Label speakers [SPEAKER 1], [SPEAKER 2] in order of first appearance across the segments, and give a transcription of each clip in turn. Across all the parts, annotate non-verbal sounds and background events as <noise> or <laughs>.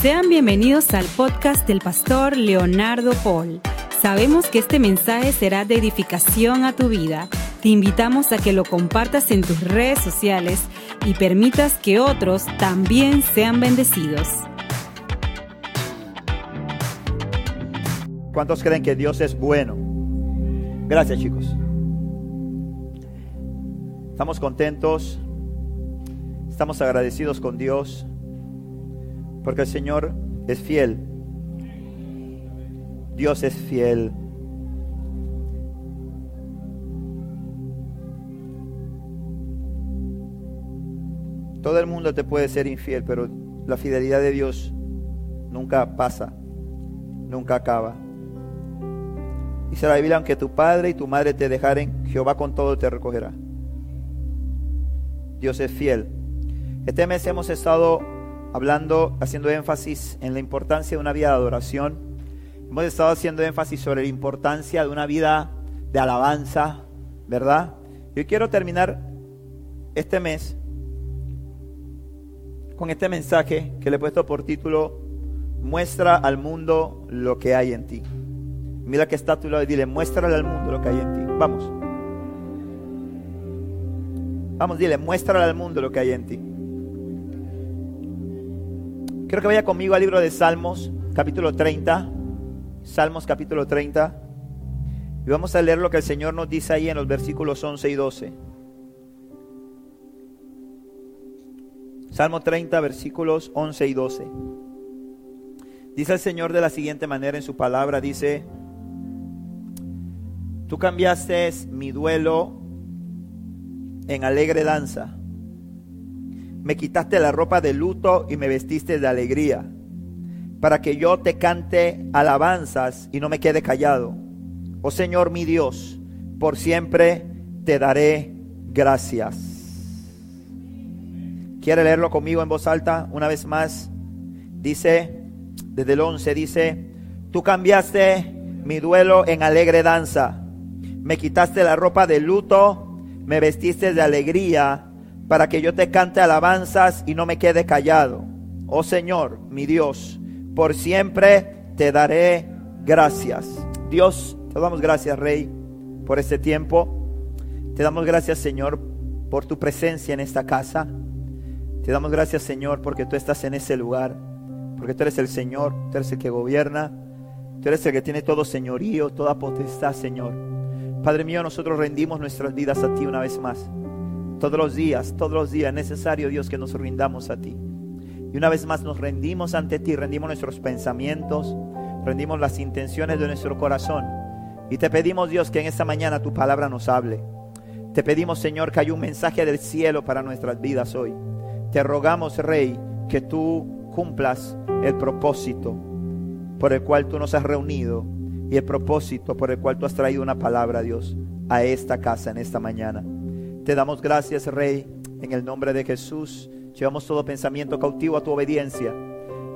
[SPEAKER 1] Sean bienvenidos al podcast del pastor Leonardo Paul. Sabemos que este mensaje será de edificación a tu vida. Te invitamos a que lo compartas en tus redes sociales y permitas que otros también sean bendecidos.
[SPEAKER 2] ¿Cuántos creen que Dios es bueno? Gracias chicos. Estamos contentos, estamos agradecidos con Dios porque el Señor es fiel. Dios es fiel. Todo el mundo te puede ser infiel, pero la fidelidad de Dios nunca pasa, nunca acaba. Dice la Biblia, aunque tu padre y tu madre te dejaren, Jehová con todo te recogerá. Dios es fiel. Este mes hemos estado hablando, haciendo énfasis en la importancia de una vida de adoración. Hemos estado haciendo énfasis sobre la importancia de una vida de alabanza, ¿verdad? Yo quiero terminar este mes con este mensaje que le he puesto por título Muestra al mundo lo que hay en ti. Mira que está a tu lado y dile, muéstrale al mundo lo que hay en ti. Vamos. Vamos, dile, muéstrale al mundo lo que hay en ti. Quiero que vaya conmigo al libro de Salmos, capítulo 30. Salmos, capítulo 30. Y vamos a leer lo que el Señor nos dice ahí en los versículos 11 y 12. Salmo 30, versículos 11 y 12. Dice el Señor de la siguiente manera en su palabra, dice, tú cambiaste mi duelo en alegre danza me quitaste la ropa de luto y me vestiste de alegría, para que yo te cante alabanzas y no me quede callado. Oh Señor mi Dios, por siempre te daré gracias. ¿Quiere leerlo conmigo en voz alta una vez más? Dice, desde el 11 dice, tú cambiaste mi duelo en alegre danza, me quitaste la ropa de luto, me vestiste de alegría para que yo te cante alabanzas y no me quede callado. Oh Señor, mi Dios, por siempre te daré gracias. Dios, te damos gracias, Rey, por este tiempo. Te damos gracias, Señor, por tu presencia en esta casa. Te damos gracias, Señor, porque tú estás en ese lugar, porque tú eres el Señor, tú eres el que gobierna, tú eres el que tiene todo señorío, toda potestad, Señor. Padre mío, nosotros rendimos nuestras vidas a ti una vez más. Todos los días, todos los días es necesario, Dios, que nos rindamos a ti. Y una vez más nos rendimos ante ti, rendimos nuestros pensamientos, rendimos las intenciones de nuestro corazón. Y te pedimos, Dios, que en esta mañana tu palabra nos hable. Te pedimos, Señor, que haya un mensaje del cielo para nuestras vidas hoy. Te rogamos, Rey, que tú cumplas el propósito por el cual tú nos has reunido y el propósito por el cual tú has traído una palabra, Dios, a esta casa en esta mañana. Te damos gracias, Rey, en el nombre de Jesús. Llevamos todo pensamiento cautivo a tu obediencia.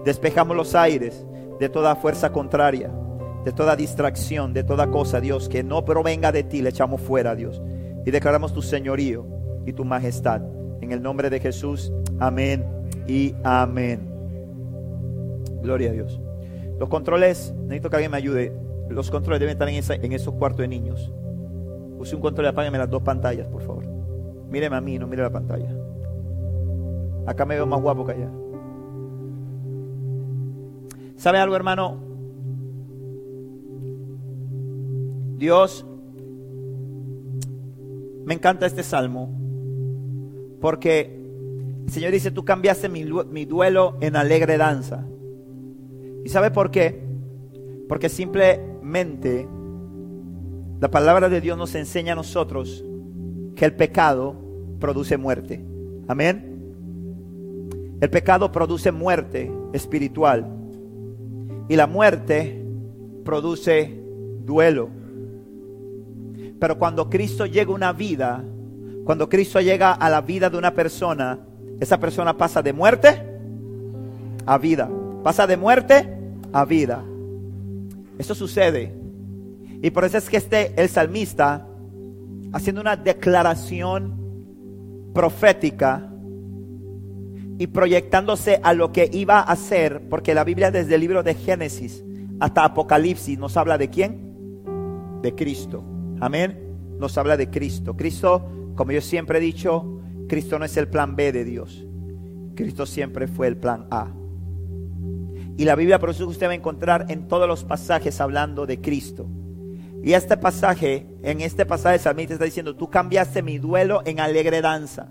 [SPEAKER 2] Despejamos los aires de toda fuerza contraria, de toda distracción, de toda cosa, Dios, que no provenga de ti, le echamos fuera, Dios. Y declaramos tu señorío y tu majestad. En el nombre de Jesús, amén y amén. Gloria a Dios. Los controles, necesito que alguien me ayude. Los controles deben estar en, esos cuartos de niños. Use un control y apágueme las dos pantallas, por favor. Míreme a mí, no mire la pantalla. Acá me veo más guapo que allá. ¿Sabe algo, hermano? Dios, me encanta este salmo porque el Señor dice, tú cambiaste mi, mi duelo en alegre danza. ¿Y sabe por qué? Porque simplemente la palabra de Dios nos enseña a nosotros que el pecado produce muerte. Amén. El pecado produce muerte espiritual. Y la muerte produce duelo. Pero cuando Cristo llega a una vida, cuando Cristo llega a la vida de una persona, esa persona pasa de muerte a vida. Pasa de muerte a vida. Eso sucede. Y por eso es que este, el salmista, haciendo una declaración profética, y proyectándose a lo que iba a hacer, porque la Biblia desde el libro de Génesis hasta Apocalipsis nos habla de quién? De Cristo. Amén. Nos habla de Cristo. Cristo, como yo siempre he dicho, Cristo no es el plan B de Dios. Cristo siempre fue el plan A. Y la Biblia por eso usted va a encontrar en todos los pasajes hablando de Cristo. Y este pasaje, en este pasaje el está diciendo, tú cambiaste mi duelo en alegre danza.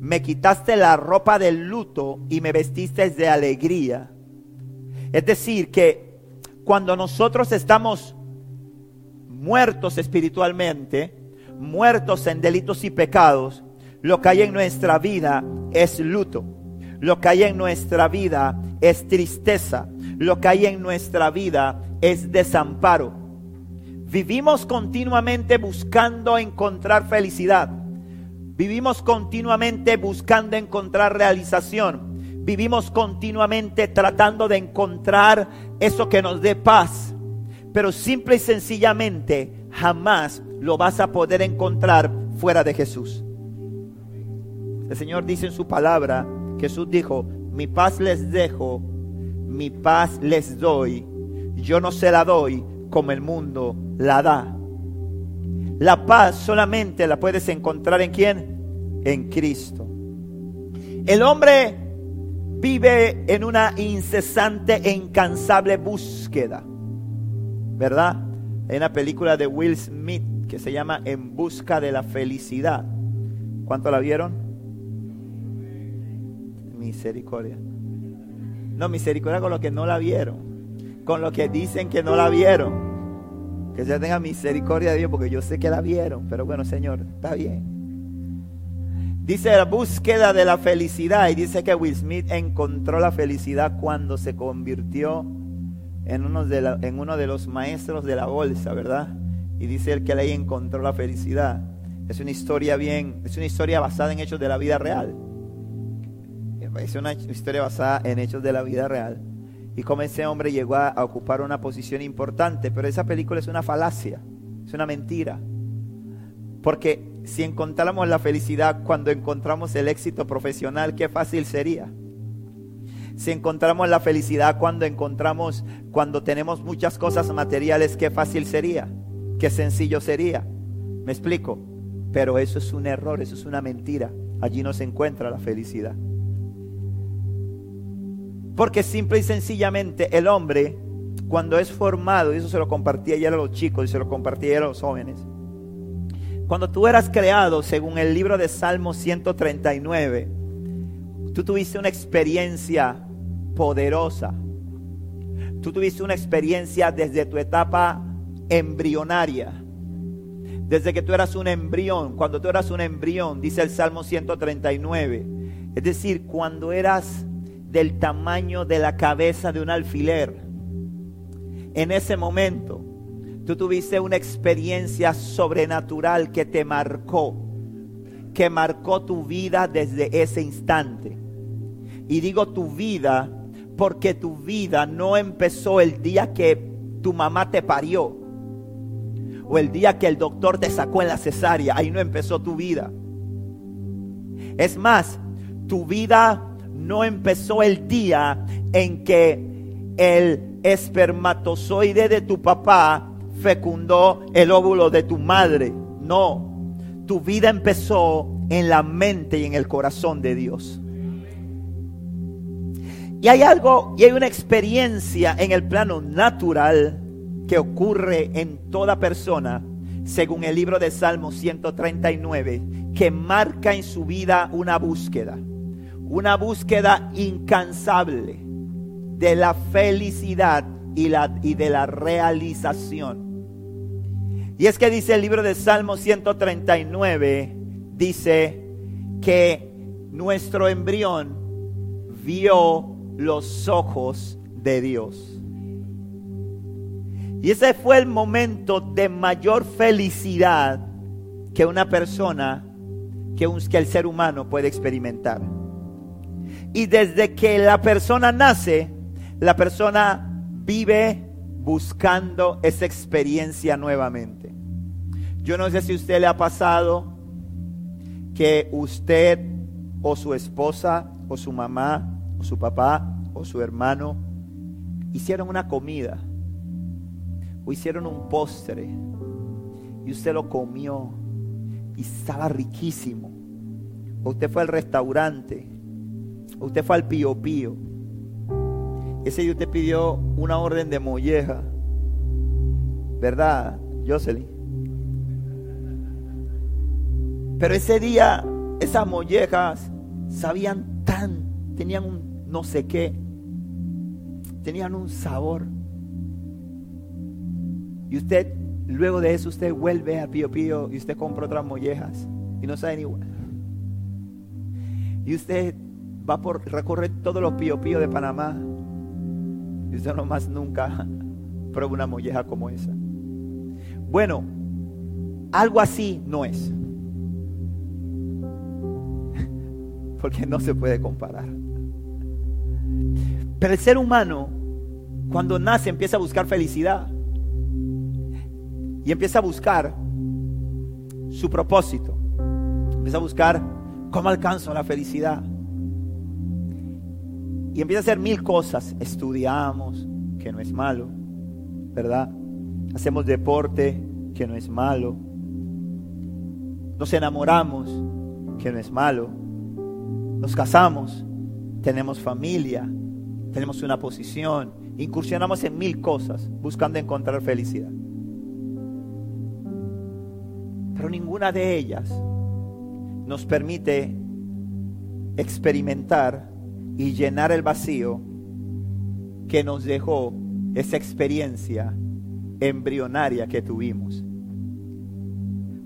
[SPEAKER 2] Me quitaste la ropa del luto y me vestiste de alegría. Es decir, que cuando nosotros estamos muertos espiritualmente, muertos en delitos y pecados, lo que hay en nuestra vida es luto. Lo que hay en nuestra vida es tristeza. Lo que hay en nuestra vida es desamparo. Vivimos continuamente buscando encontrar felicidad. Vivimos continuamente buscando encontrar realización. Vivimos continuamente tratando de encontrar eso que nos dé paz. Pero simple y sencillamente jamás lo vas a poder encontrar fuera de Jesús. El Señor dice en su palabra Jesús dijo, mi paz les dejo, mi paz les doy, yo no se la doy como el mundo la da. La paz solamente la puedes encontrar en quién? En Cristo. El hombre vive en una incesante e incansable búsqueda, ¿verdad? Hay una película de Will Smith que se llama En busca de la felicidad. ¿Cuánto la vieron? misericordia. No, misericordia con los que no la vieron. Con los que dicen que no la vieron. Que se tenga misericordia de Dios porque yo sé que la vieron. Pero bueno, Señor, está bien. Dice la búsqueda de la felicidad. Y dice que Will Smith encontró la felicidad cuando se convirtió en uno de, los maestros de la bolsa, ¿verdad? Y dice él que ahí encontró la felicidad. Es una historia bien, es una historia basada en hechos de la vida real es una historia basada en hechos de la vida real. Y como ese hombre llegó a, ocupar una posición importante, pero esa película es una falacia, es una mentira. Porque si encontráramos la felicidad cuando encontramos el éxito profesional, qué fácil sería. Si encontramos la felicidad cuando encontramos, cuando tenemos muchas cosas materiales, qué fácil sería, qué sencillo sería. Me explico. Pero eso es un error, eso es una mentira. Allí no se encuentra la felicidad. Porque simple y sencillamente el hombre, cuando es formado, y eso se lo compartía ayer a los chicos y se lo compartía ayer a los jóvenes, cuando tú eras creado, según el libro de Salmo 139, tú tuviste una experiencia poderosa. Tú tuviste una experiencia desde tu etapa embrionaria. Desde que tú eras un embrión, cuando tú eras un embrión, dice el Salmo 139. Es decir, cuando eras del tamaño de la cabeza de un alfiler. En ese momento, tú tuviste una experiencia sobrenatural que te marcó, que marcó tu vida desde ese instante. Y digo tu vida porque tu vida no empezó el día que tu mamá te parió o el día que el doctor te sacó en la cesárea. Ahí no empezó tu vida. Es más, tu vida no empezó el día en que el espermatozoide de tu papá fecundó el óvulo de tu madre. No, tu vida empezó en la mente y en el corazón de Dios. Y hay algo, y hay una experiencia en el plano natural que ocurre en toda persona, según el libro de Salmos 139, que marca en su vida una búsqueda una búsqueda incansable de la felicidad y, la, y de la realización. Y es que dice el libro de Salmo 139, dice que nuestro embrión vio los ojos de Dios. Y ese fue el momento de mayor felicidad que una persona, que, un, que el ser humano puede experimentar. Y desde que la persona nace, la persona vive buscando esa experiencia nuevamente. Yo no sé si a usted le ha pasado que usted o su esposa o su mamá, o su papá, o su hermano, hicieron una comida, o hicieron un postre, y usted lo comió, y estaba riquísimo. O usted fue al restaurante, usted fue al pío pío. Ese día usted pidió una orden de molleja, ¿verdad, Jocelyn? Pero ese día esas mollejas sabían tan, tenían un no sé qué, tenían un sabor. Y usted, luego de eso, usted vuelve a Pío Pío y usted compra otras mollejas y no saben igual. Y usted va por recorrer todos los Pío Pío de Panamá y usted nomás nunca <laughs> prueba una molleja como esa. Bueno, algo así no es. <laughs> porque no se puede comparar. Pero el ser humano, cuando nace, empieza a buscar felicidad. Y empieza a buscar su propósito. Empieza a buscar cómo alcanzo la felicidad. Y empieza a hacer mil cosas. Estudiamos, que no es malo, ¿verdad? Hacemos deporte, que no es malo. Nos enamoramos, que no es malo nos casamos, tenemos familia, tenemos una posición, incursionamos en mil cosas buscando encontrar felicidad. Pero ninguna de ellas nos permite experimentar y llenar el vacío que nos dejó esa experiencia embrionaria que tuvimos.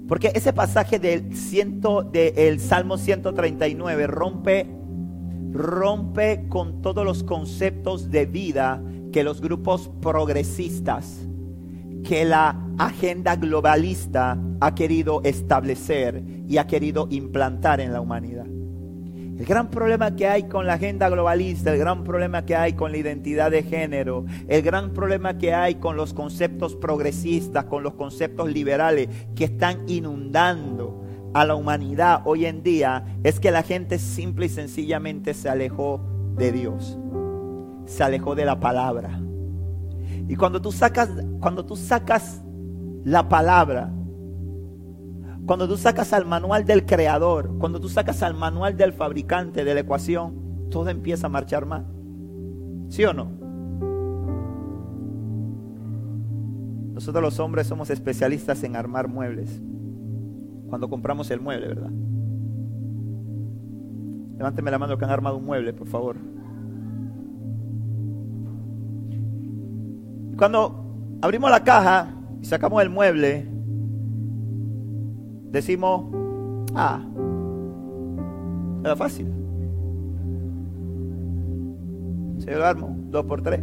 [SPEAKER 2] Porque ese pasaje del, ciento, del Salmo 139 rompe, rompe con todos los conceptos de vida que los grupos progresistas, que la agenda globalista ha querido establecer y ha querido implantar en la humanidad. El gran problema que hay con la agenda globalista, el gran problema que hay con la identidad de género, el gran problema que hay con los conceptos progresistas, con los conceptos liberales que están inundando a la humanidad hoy en día, es que la gente simple y sencillamente se alejó de Dios, se alejó de la palabra. Y cuando tú sacas, cuando tú sacas la palabra, cuando tú sacas al manual del creador, cuando tú sacas al manual del fabricante de la ecuación, todo empieza a marchar mal. ¿Sí o no? Nosotros los hombres somos especialistas en armar muebles. Cuando compramos el mueble, ¿verdad? Levánteme la mano que han armado un mueble, por favor. Cuando abrimos la caja y sacamos el mueble, decimos, ah, era fácil. Se lo armo, dos por tres.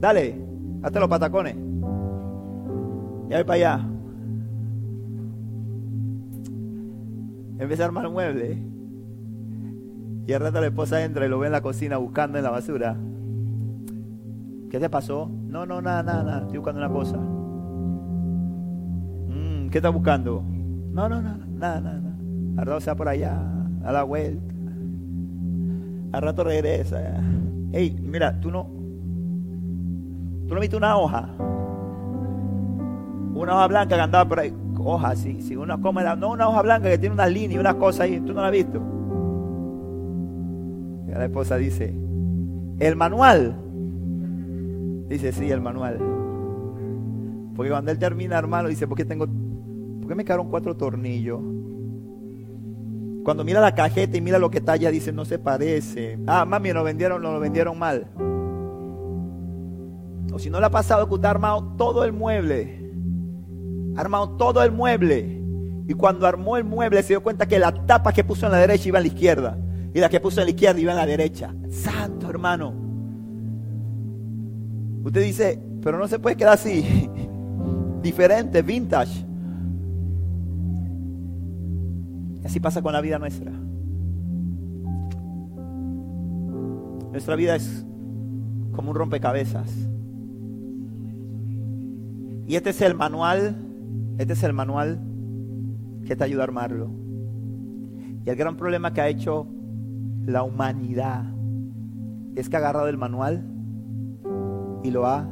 [SPEAKER 2] Dale, hazte los patacones. Ya voy para allá. Empieza a armar el mueble. Y al rato la esposa entra y lo ve en la cocina buscando en la basura. ¿Qué te pasó? No, no, nada, nada, nada. Estoy buscando una cosa. Mm, ¿Qué estás buscando? No, no, no, nada, nada. Al rato se va por allá, a la vuelta. Al rato regresa. Ey, mira, tú no. Tú no viste una hoja. Una hoja blanca que andaba por ahí. Hoja, sí, sí, una cómoda. No, una hoja blanca que tiene una línea y una cosa ahí. Tú no la has visto. Y la esposa dice: ¿El manual? Dice: Sí, el manual. Porque cuando él termina, hermano, dice: ¿Por qué tengo ¿Por qué me quedaron cuatro tornillos? Cuando mira la cajeta y mira lo que talla, dice, no se parece. Ah, mami, lo vendieron, lo vendieron mal. O si no le ha pasado que usted ha armado todo el mueble. Ha armado todo el mueble. Y cuando armó el mueble se dio cuenta que la tapa que puso en la derecha iba a la izquierda. Y la que puso en la izquierda iba a la derecha. Santo hermano. Usted dice, pero no se puede quedar así. <laughs> Diferente, vintage. Así pasa con la vida nuestra. Nuestra vida es como un rompecabezas. Y este es el manual, este es el manual que te ayuda a armarlo. Y el gran problema que ha hecho la humanidad es que ha agarrado el manual y lo ha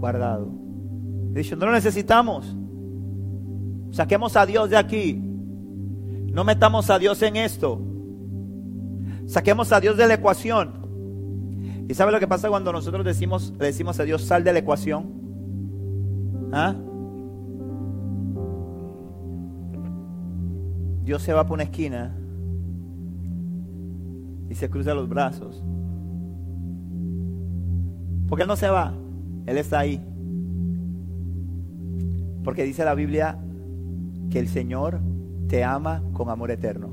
[SPEAKER 2] guardado. Dicho, no lo necesitamos. Saquemos a Dios de aquí. No metamos a Dios en esto. Saquemos a Dios de la ecuación. ¿Y sabe lo que pasa cuando nosotros decimos, le decimos a Dios, sal de la ecuación? ¿Ah? Dios se va por una esquina y se cruza los brazos. Porque Él no se va, Él está ahí. Porque dice la Biblia que el Señor te ama con amor eterno.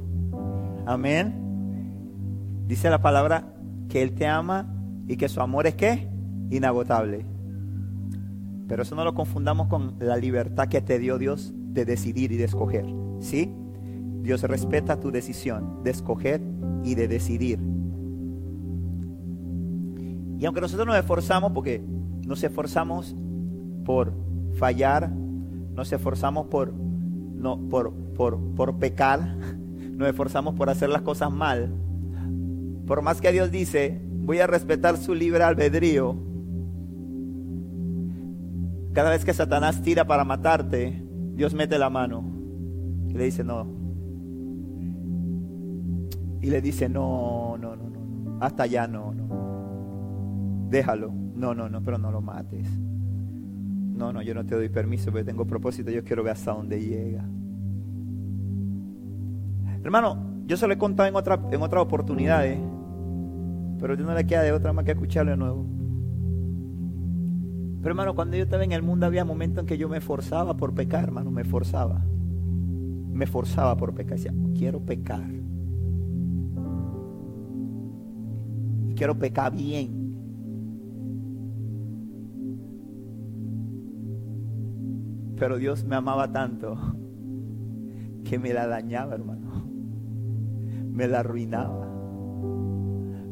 [SPEAKER 2] Amén. Dice la palabra que Él te ama y que su amor es qué? Inagotable. Pero eso no lo confundamos con la libertad que te dio Dios de decidir y de escoger. ¿Sí? Dios respeta tu decisión de escoger y de decidir. Y aunque nosotros nos esforzamos, porque nos esforzamos por fallar, nos esforzamos por, no, por, por, por pecar, nos esforzamos por hacer las cosas mal, por más que Dios dice, voy a respetar su libre albedrío, cada vez que Satanás tira para matarte, Dios mete la mano y le dice, no, y le dice, no, no, no, no, hasta allá no, no. Déjalo. No, no, no, pero no lo mates. No, no, yo no te doy permiso porque tengo propósito, yo quiero ver hasta dónde llega. Hermano, yo se lo he contado en, otra, en otras oportunidades, pero yo no le queda de otra más que escucharlo de nuevo. Pero hermano, cuando yo estaba en el mundo había momentos en que yo me forzaba por pecar, hermano, me forzaba. Me forzaba por pecar. Decía, quiero pecar. quiero pecar bien. Pero Dios me amaba tanto que me la dañaba, hermano. Me la arruinaba.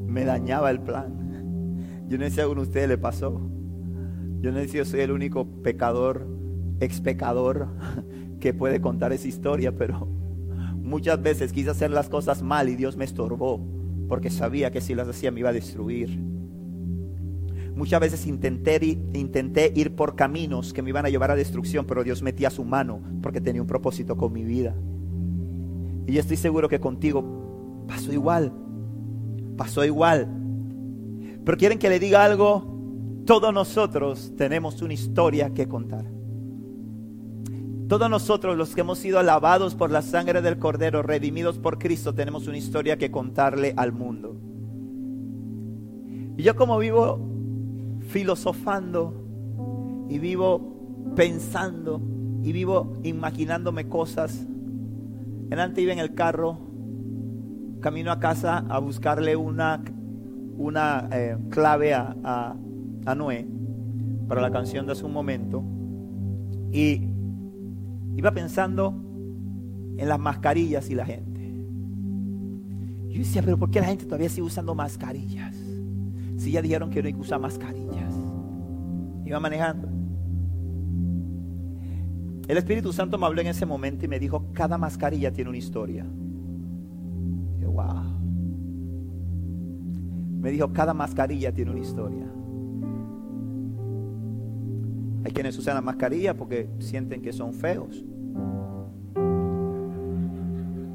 [SPEAKER 2] Me dañaba el plan. Yo no sé si a alguno de ustedes le pasó. Yo no sé si yo soy el único pecador, ex pecador, que puede contar esa historia, pero muchas veces quise hacer las cosas mal y Dios me estorbó porque sabía que si las hacía me iba a destruir. Muchas veces intenté, intenté ir por caminos que me iban a llevar a destrucción, pero Dios metía su mano porque tenía un propósito con mi vida. Y yo estoy seguro que contigo pasó igual, pasó igual. Pero quieren que le diga algo, todos nosotros tenemos una historia que contar. Todos nosotros los que hemos sido alabados por la sangre del Cordero, redimidos por Cristo, tenemos una historia que contarle al mundo. Y yo como vivo filosofando y vivo pensando y vivo imaginándome cosas. En antes iba en el carro, camino a casa a buscarle una, una eh, clave a, a Noé para la canción de hace un momento. Y Iba pensando en las mascarillas y la gente. Yo decía, pero ¿por qué la gente todavía sigue usando mascarillas? Si ya dijeron que no hay que usar mascarillas. Iba manejando. El Espíritu Santo me habló en ese momento y me dijo, cada mascarilla tiene una historia. Me dijo, cada mascarilla tiene una historia. Hay quienes usan la mascarilla porque sienten que son feos.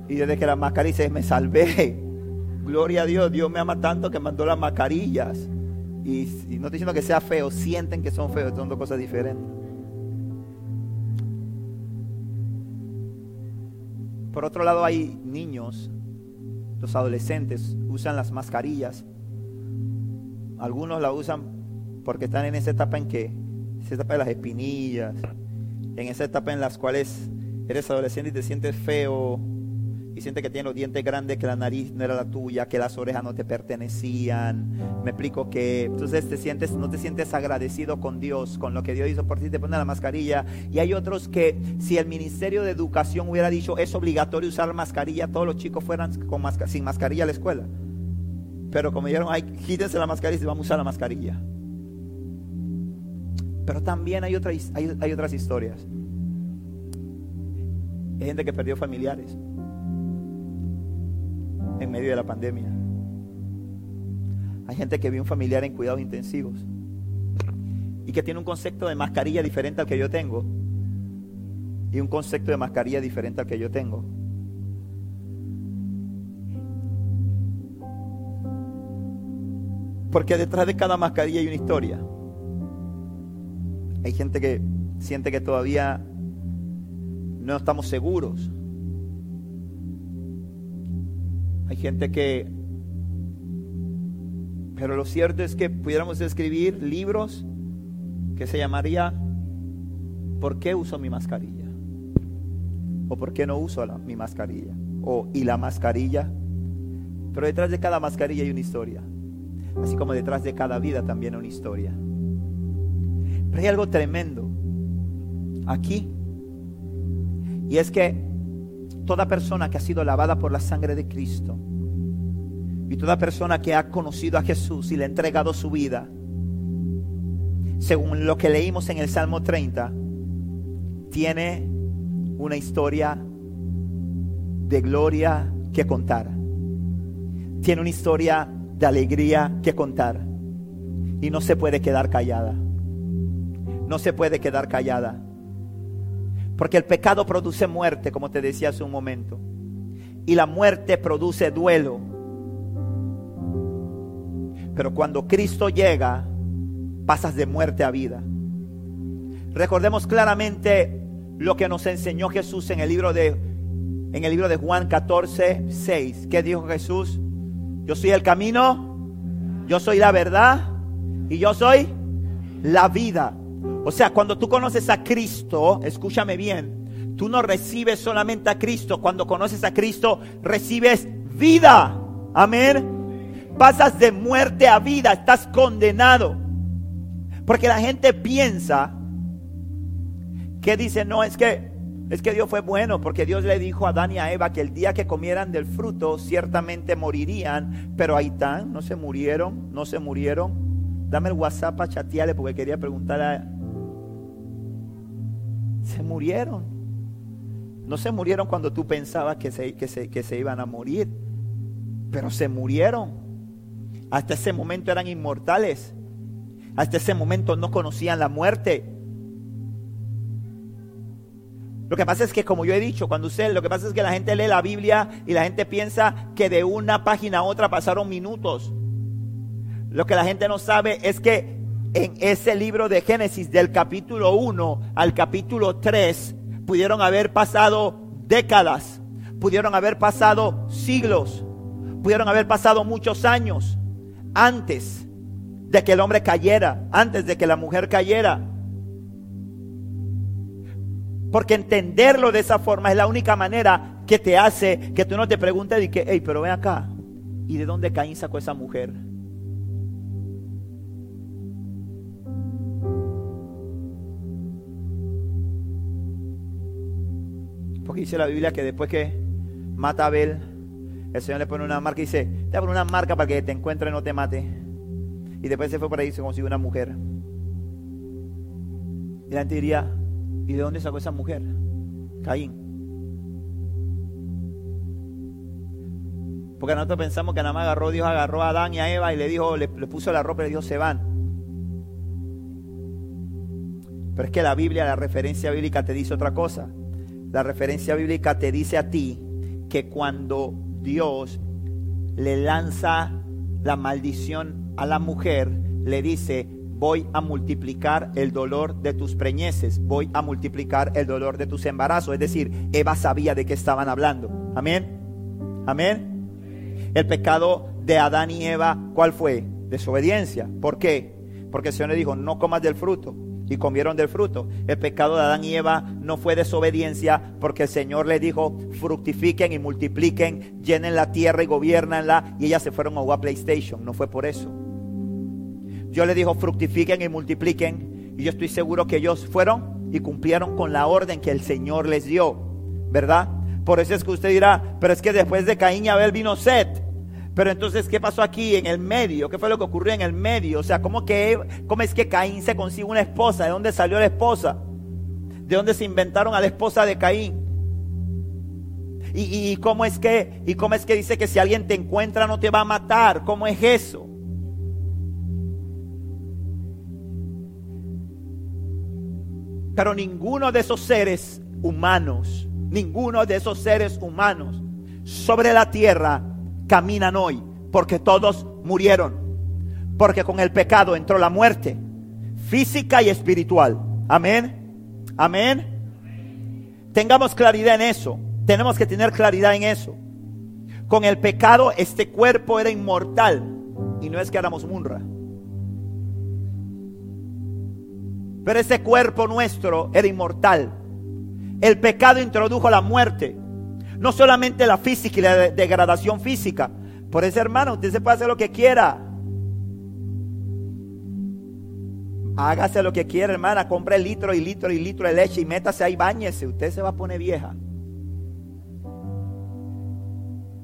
[SPEAKER 2] Y desde que la mascarilla me salvé. <laughs> Gloria a Dios, Dios me ama tanto que mandó las mascarillas. Y, no estoy diciendo que sea feo, sienten que son feos, son dos cosas diferentes. Por otro lado hay niños, los adolescentes usan las mascarillas. Algunos la usan porque están en esa etapa en que esa etapa de las espinillas, en esa etapa en las cuales eres adolescente y te sientes feo y sientes que tienes los dientes grandes, que la nariz no era la tuya, que las orejas no te pertenecían. Me explico que entonces te sientes, no te sientes agradecido con Dios, con lo que Dios hizo por ti, te pones la mascarilla. Y hay otros que si el Ministerio de Educación hubiera dicho es obligatorio usar la mascarilla, todos los chicos fueran con sin mascarilla a la escuela. Pero como dijeron, ay, quítense la mascarilla y vamos a usar la mascarilla. Pero también hay, otras, hay, otras historias. Hay gente que perdió familiares. En medio de la pandemia. Hay gente que ve un familiar en cuidados intensivos y que tiene un concepto de mascarilla diferente al que yo tengo y un concepto de mascarilla diferente al que yo tengo. Porque detrás de cada mascarilla hay una historia. Hay gente que siente que todavía no estamos seguros. Hay gente que... Pero lo cierto es que pudiéramos escribir libros que se llamaría ¿Por qué uso mi mascarilla? ¿O por qué no uso mi mascarilla? ¿O y la mascarilla? Pero detrás de cada mascarilla hay una historia. Así como detrás de cada vida también hay una historia. Pero hay algo tremendo aquí. Y es que toda persona que ha sido lavada por la sangre de Cristo y toda persona que ha conocido a Jesús y le ha entregado su vida, según lo que leímos en el Salmo 30, tiene una historia de gloria que contar. Tiene una historia de alegría que contar. Y no se puede quedar callada. No se puede quedar callada. Porque el pecado produce muerte, como te decía hace un momento. Y la muerte produce duelo. Pero cuando Cristo llega, pasas de muerte a vida. Recordemos claramente lo que nos enseñó Jesús en el libro de en el libro de Juan 14, 6. ¿Qué dijo Jesús? Yo soy el camino, yo soy la verdad y yo soy la vida. O sea, cuando tú conoces a Cristo, escúchame bien, tú no recibes solamente a Cristo, cuando conoces a Cristo recibes vida. Amén. Pasas de muerte a vida, estás condenado. Porque la gente piensa que dice, no, es que es que Dios fue bueno porque Dios le dijo a Adán y a Eva que el día que comieran del fruto ciertamente morirían, pero ahí están, no se murieron, no se murieron. Dame el WhatsApp a chatearle porque quería preguntarle a... Se murieron. No se murieron cuando tú pensabas que se, que se, que se iban a morir, pero se murieron. Hasta ese momento eran inmortales. Hasta ese momento no conocían la muerte. Lo que pasa es que, como yo he dicho, cuando usted, lo que pasa es que la gente lee la Biblia y la gente piensa que de una página a otra pasaron minutos. Lo que la gente no sabe es que en ese libro de Génesis, del capítulo 1 al capítulo 3, pudieron haber pasado décadas, pudieron haber pasado siglos, pudieron haber pasado muchos años antes de que el hombre cayera, antes de que la mujer cayera. Porque entenderlo de esa forma es la única manera que te hace que tú no te preguntes y que, hey, pero ven acá, ¿y de dónde Caín sacó esa mujer? Dice la Biblia que después que mata a Abel, el Señor le pone una marca y dice, te voy una marca para que te encuentre y no te mate. Y después se fue por ahí y se consiguió una mujer. Y la gente diría, ¿Y de dónde sacó esa mujer? Caín. Porque nosotros pensamos que nada más agarró, Dios agarró a Adán y a Eva y le dijo, le, puso la ropa y le dijo, se van. Pero es que la Biblia, la referencia bíblica te dice otra cosa. La referencia bíblica te dice a ti que cuando Dios le lanza la maldición a la mujer, le dice, voy a multiplicar el dolor de tus preñeces, voy a multiplicar el dolor de tus embarazos. Es decir, Eva sabía de qué estaban hablando. Amén. Amén. El pecado de Adán y Eva, ¿cuál fue? Desobediencia. ¿Por qué? Porque el Señor le dijo, no comas del fruto. Y comieron del fruto. El pecado de Adán y Eva no fue desobediencia porque el Señor le dijo, fructifiquen y multipliquen, llenen la tierra y gobiernanla. Y ellas se fueron a jugar PlayStation. No fue por eso. Yo le dijo, fructifiquen y multipliquen. Y yo estoy seguro que ellos fueron y cumplieron con la orden que el Señor les dio. ¿Verdad? Por eso es que usted dirá, pero es que después de Caín y Abel vino Set. Pero entonces, ¿qué pasó aquí en el medio? ¿Qué fue lo que ocurrió en el medio? O sea, ¿cómo, que, cómo es que Caín se consigue una esposa? ¿De dónde salió la esposa? ¿De dónde se inventaron a la esposa de Caín? y, cómo es que y cómo es que dice que si alguien te encuentra no te va a matar. ¿Cómo es eso? Pero ninguno de esos seres humanos, ninguno de esos seres humanos sobre la tierra caminan hoy, porque todos murieron. Porque con el pecado entró la muerte física y espiritual. Amén. Amén. Tengamos claridad en eso. Tenemos que tener claridad en eso. Con el pecado este cuerpo era inmortal y no es que éramos munra. Pero ese cuerpo nuestro era inmortal. El pecado introdujo la muerte. No solamente la física y la degradación física. Por eso, hermano, usted se puede hacer lo que quiera. Hágase lo que quiera, hermana. Compre litro y litro y litro de leche y métase ahí, bañese. Usted se va a poner vieja.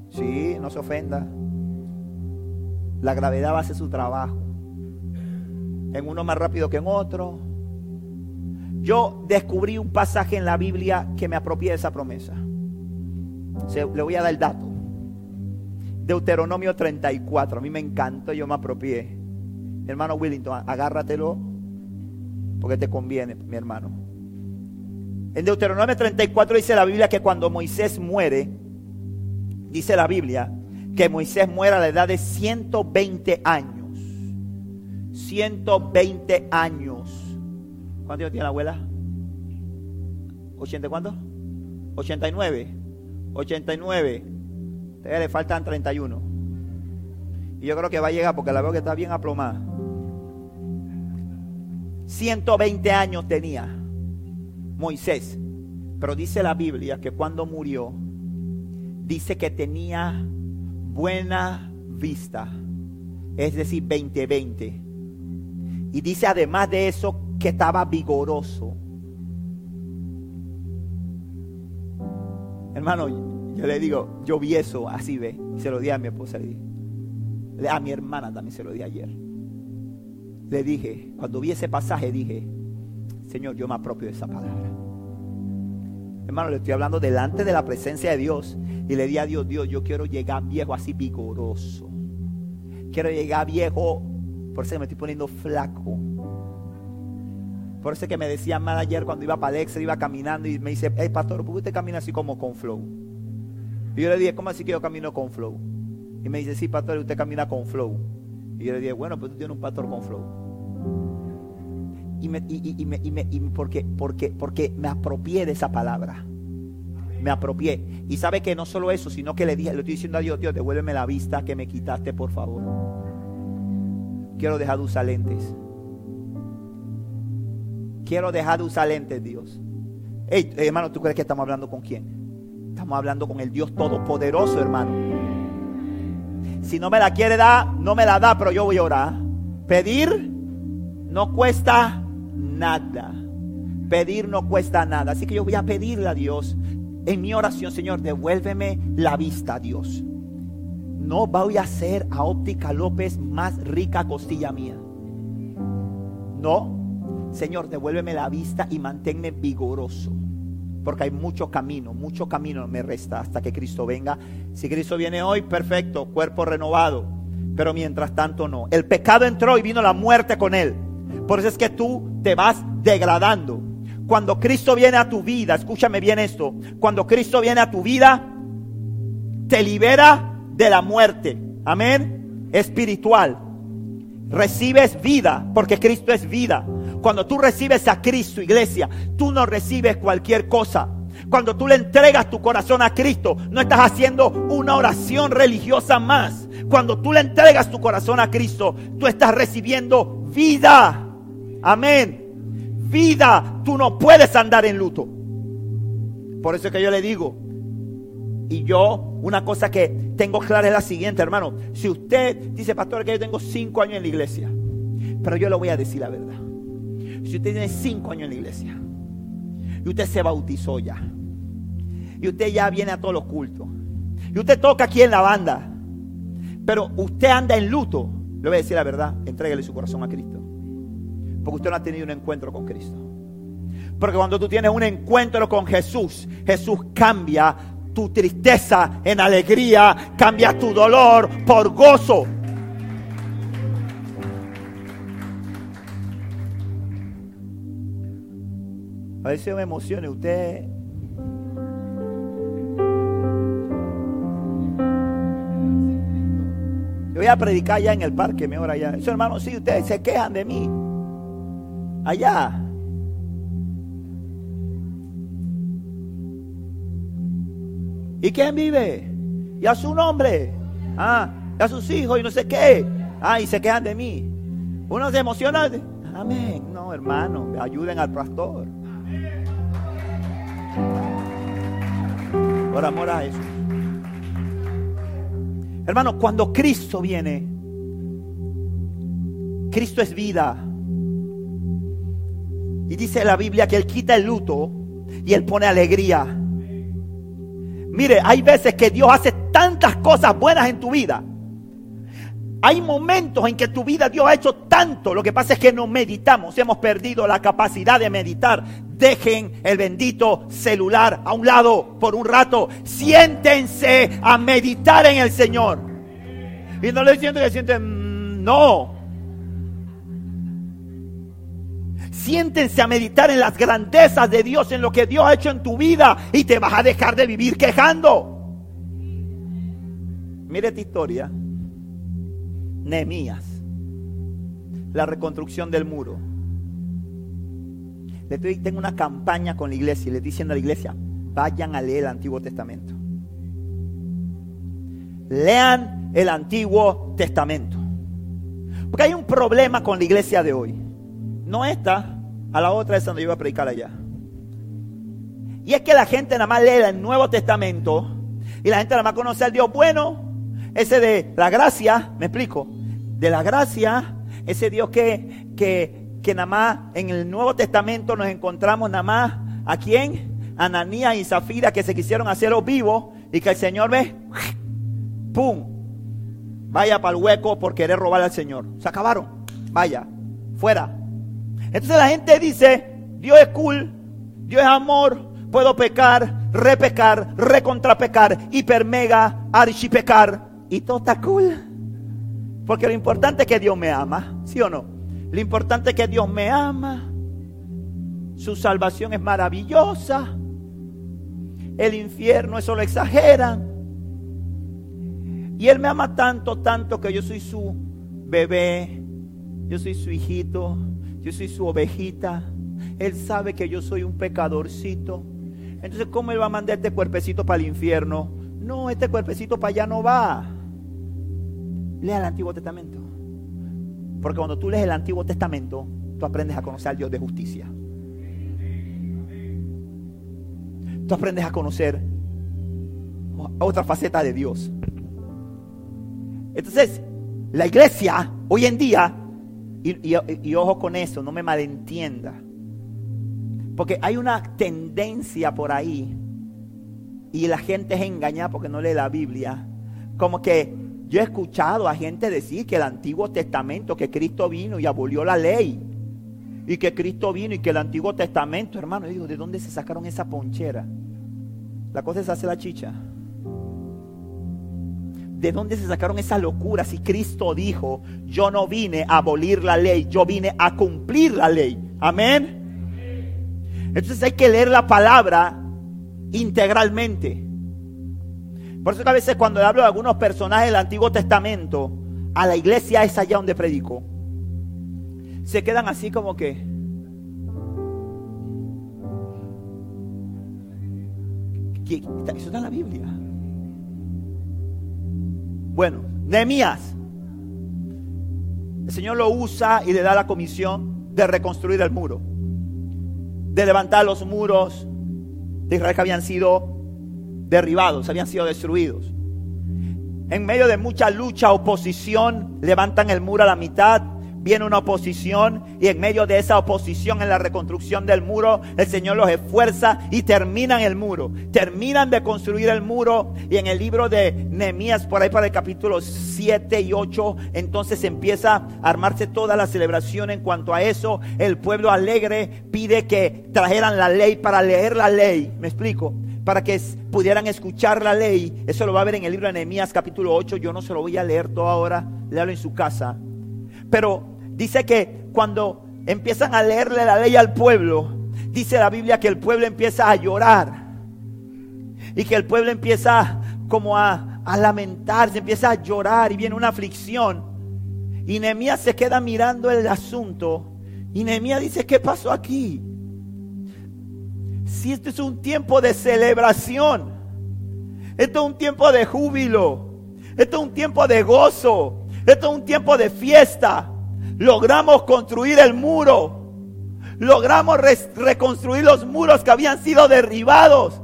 [SPEAKER 2] Sí, no se ofenda. La gravedad va a hacer su trabajo. En uno más rápido que en otro. Yo descubrí un pasaje en la Biblia que me apropié de esa promesa. Le voy a dar el dato. Deuteronomio 34. A mí me encantó, yo me apropié. hermano Willington, agárratelo porque te conviene, mi hermano. En Deuteronomio 34 dice la Biblia que cuando Moisés muere, dice la Biblia, que Moisés muere a la edad de 120 años. 120 años. ¿Cuánto tiene la abuela? ¿80 cuánto? 89. 89. Todavía le faltan 31. Y yo creo que va a llegar porque la veo que está bien aplomada. 120 años tenía Moisés. Pero dice la Biblia que cuando murió, dice que tenía buena vista. Es decir, 20-20. Y dice además de eso que estaba vigoroso. Hermano, yo le digo, yo vi eso así, ve. Y se lo di a mi esposa. A mi hermana también se lo di ayer. Le dije, cuando vi ese pasaje, dije, Señor, yo me apropio de esa palabra. Hermano, le estoy hablando delante de la presencia de Dios. Y le di a Dios, Dios, yo quiero llegar viejo así vigoroso. Quiero llegar viejo, por eso me estoy poniendo flaco. Por eso que me decía mal ayer cuando iba para Alexa, iba caminando y me dice, hey pastor, ¿por qué usted camina así como con flow? Y yo le dije, ¿cómo así que yo camino con flow? Y me dice, sí, pastor, usted camina con flow. Y yo le dije, bueno, pues tú tienes un pastor con flow. Y, me, y, me, y, me, y porque, porque, porque me apropié de esa palabra. Me apropié. Y sabe que no solo eso, sino que le dije, le estoy diciendo a Dios, Dios, devuélveme la vista que me quitaste, por favor. Quiero dejar de usar lentes quiero dejar de usar lentes, Dios. Hey, hermano, ¿tú crees que estamos hablando con quién? Estamos hablando con el Dios Todopoderoso, hermano. Si no me la quiere dar, no me la da, pero yo voy a orar. Pedir no cuesta nada. Pedir no cuesta nada. Así que yo voy a pedirle a Dios en mi oración, Señor, devuélveme la vista, Dios. No voy a hacer a Óptica López más rica costilla mía. No, Señor, devuélveme la vista y manténme vigoroso. Porque hay mucho camino, mucho camino me resta hasta que Cristo venga. Si Cristo viene hoy, perfecto, cuerpo renovado. Pero mientras tanto no. El pecado entró y vino la muerte con él. Por eso es que tú te vas degradando. Cuando Cristo viene a tu vida, escúchame bien esto. Cuando Cristo viene a tu vida, te libera de la muerte. Amén. Espiritual. Recibes vida porque Cristo es vida. Cuando tú recibes a Cristo, iglesia, tú no recibes cualquier cosa. Cuando tú le entregas tu corazón a Cristo, no estás haciendo una oración religiosa más. Cuando tú le entregas tu corazón a Cristo, tú estás recibiendo vida. Amén. Vida. Tú no puedes andar en luto. Por eso es que yo le digo, y yo, una cosa que tengo clara es la siguiente, hermano. Si usted dice, pastor, que yo tengo cinco años en la iglesia, pero yo le voy a decir la verdad. Si usted tiene cinco años en la iglesia y usted se bautizó ya, y usted ya viene a todos los cultos, y usted toca aquí en la banda, pero usted anda en luto, le voy a decir la verdad, entréguele su corazón a Cristo. Porque usted no ha tenido un encuentro con Cristo. Porque cuando tú tienes un encuentro con Jesús, Jesús cambia tu tristeza en alegría, cambia tu dolor por gozo. A veces me emociona usted. Yo voy a predicar allá en el parque, me hora allá. Eso, hermano, sí, ustedes se quejan de mí. Allá. ¿Y quién vive? Y a su nombre. Ah, y a sus hijos y no sé qué. Ah, y se quejan de mí. Uno se emociona. Amén. No, hermano, ayuden al pastor. Amor a eso. Hermano, cuando Cristo viene, Cristo es vida. Y dice la Biblia que Él quita el luto y Él pone alegría. Mire, hay veces que Dios hace tantas cosas buenas en tu vida. Hay momentos en que tu vida Dios ha hecho tanto. Lo que pasa es que no meditamos. Hemos perdido la capacidad de meditar. Dejen el bendito celular a un lado por un rato. Siéntense a meditar en el Señor. Y no le siento que sienten, mm, no. Siéntense a meditar en las grandezas de Dios, en lo que Dios ha hecho en tu vida y te vas a dejar de vivir quejando. Mire esta historia. Nehemías. La reconstrucción del muro. Le estoy, tengo una campaña con la iglesia y le estoy diciendo a la iglesia, vayan a leer el Antiguo Testamento. Lean el Antiguo Testamento. Porque hay un problema con la iglesia de hoy. No esta, a la otra es donde yo iba a predicar allá. Y es que la gente nada más lee el Nuevo Testamento y la gente nada más conoce al Dios bueno, ese de la gracia, me explico, de la gracia, ese Dios que, que, que nada más en el Nuevo Testamento nos encontramos nada más a quién, Ananías y Zafira que se quisieron hacerlos vivos y que el Señor ve, ¡pum! Vaya para el hueco por querer robar al Señor. Se acabaron. Vaya, fuera. Entonces la gente dice, Dios es cool, Dios es amor, puedo pecar, repecar, recontrapecar, hipermega, archipecar, y todo está cool. Porque lo importante es que Dios me ama, ¿sí o no? Lo importante es que Dios me ama. Su salvación es maravillosa. El infierno, eso lo exageran. Y Él me ama tanto, tanto que yo soy su bebé. Yo soy su hijito. Yo soy su ovejita. Él sabe que yo soy un pecadorcito. Entonces, ¿cómo Él va a mandar este cuerpecito para el infierno? No, este cuerpecito para allá no va. Lea el Antiguo Testamento. Porque cuando tú lees el Antiguo Testamento, tú aprendes a conocer al Dios de justicia. Tú aprendes a conocer otra faceta de Dios. Entonces, la iglesia hoy en día, y, y, y, ojo con eso, no me malentienda, porque hay una tendencia por ahí, y la gente es engañada porque no lee la Biblia, como que yo he escuchado a gente decir que el Antiguo Testamento, que Cristo vino y abolió la ley. Y que Cristo vino y que el Antiguo Testamento, hermano, yo digo, ¿de dónde se sacaron esa ponchera? La cosa es hacer la chicha. ¿De dónde se sacaron esa locura? Si Cristo dijo, yo no vine a abolir la ley, yo vine a cumplir la ley. Amén. Entonces hay que leer la palabra integralmente. Por eso que a veces cuando hablo de algunos personajes del Antiguo Testamento, a la iglesia es allá donde predico. Se quedan así como que... Eso está en la Biblia. Bueno, Nehemías. El Señor lo usa y le da la comisión de reconstruir el muro. De levantar los muros de Israel que habían sido derribados, habían sido destruidos. En medio de mucha lucha, oposición, levantan el muro a la mitad, viene una oposición y en medio de esa oposición en la reconstrucción del muro, el Señor los esfuerza y terminan el muro. Terminan de construir el muro y en el libro de Nehemías, por ahí para el capítulo 7 y 8, entonces empieza a armarse toda la celebración en cuanto a eso. El pueblo alegre pide que trajeran la ley para leer la ley. ¿Me explico? Para que pudieran escuchar la ley. Eso lo va a ver en el libro de Nehemías capítulo 8. Yo no se lo voy a leer todo ahora, léalo en su casa. Pero dice que cuando empiezan a leerle la ley al pueblo, dice la Biblia que el pueblo empieza a llorar. Y que el pueblo empieza como a, a lamentarse, empieza a llorar y viene una aflicción. Y Nehemías se queda mirando el asunto. Y Nehemías dice, ¿qué pasó aquí? Si este es un tiempo de celebración, esto es un tiempo de júbilo, esto es un tiempo de gozo, esto es un tiempo de fiesta. Logramos construir el muro, logramos reconstruir los muros que habían sido derribados.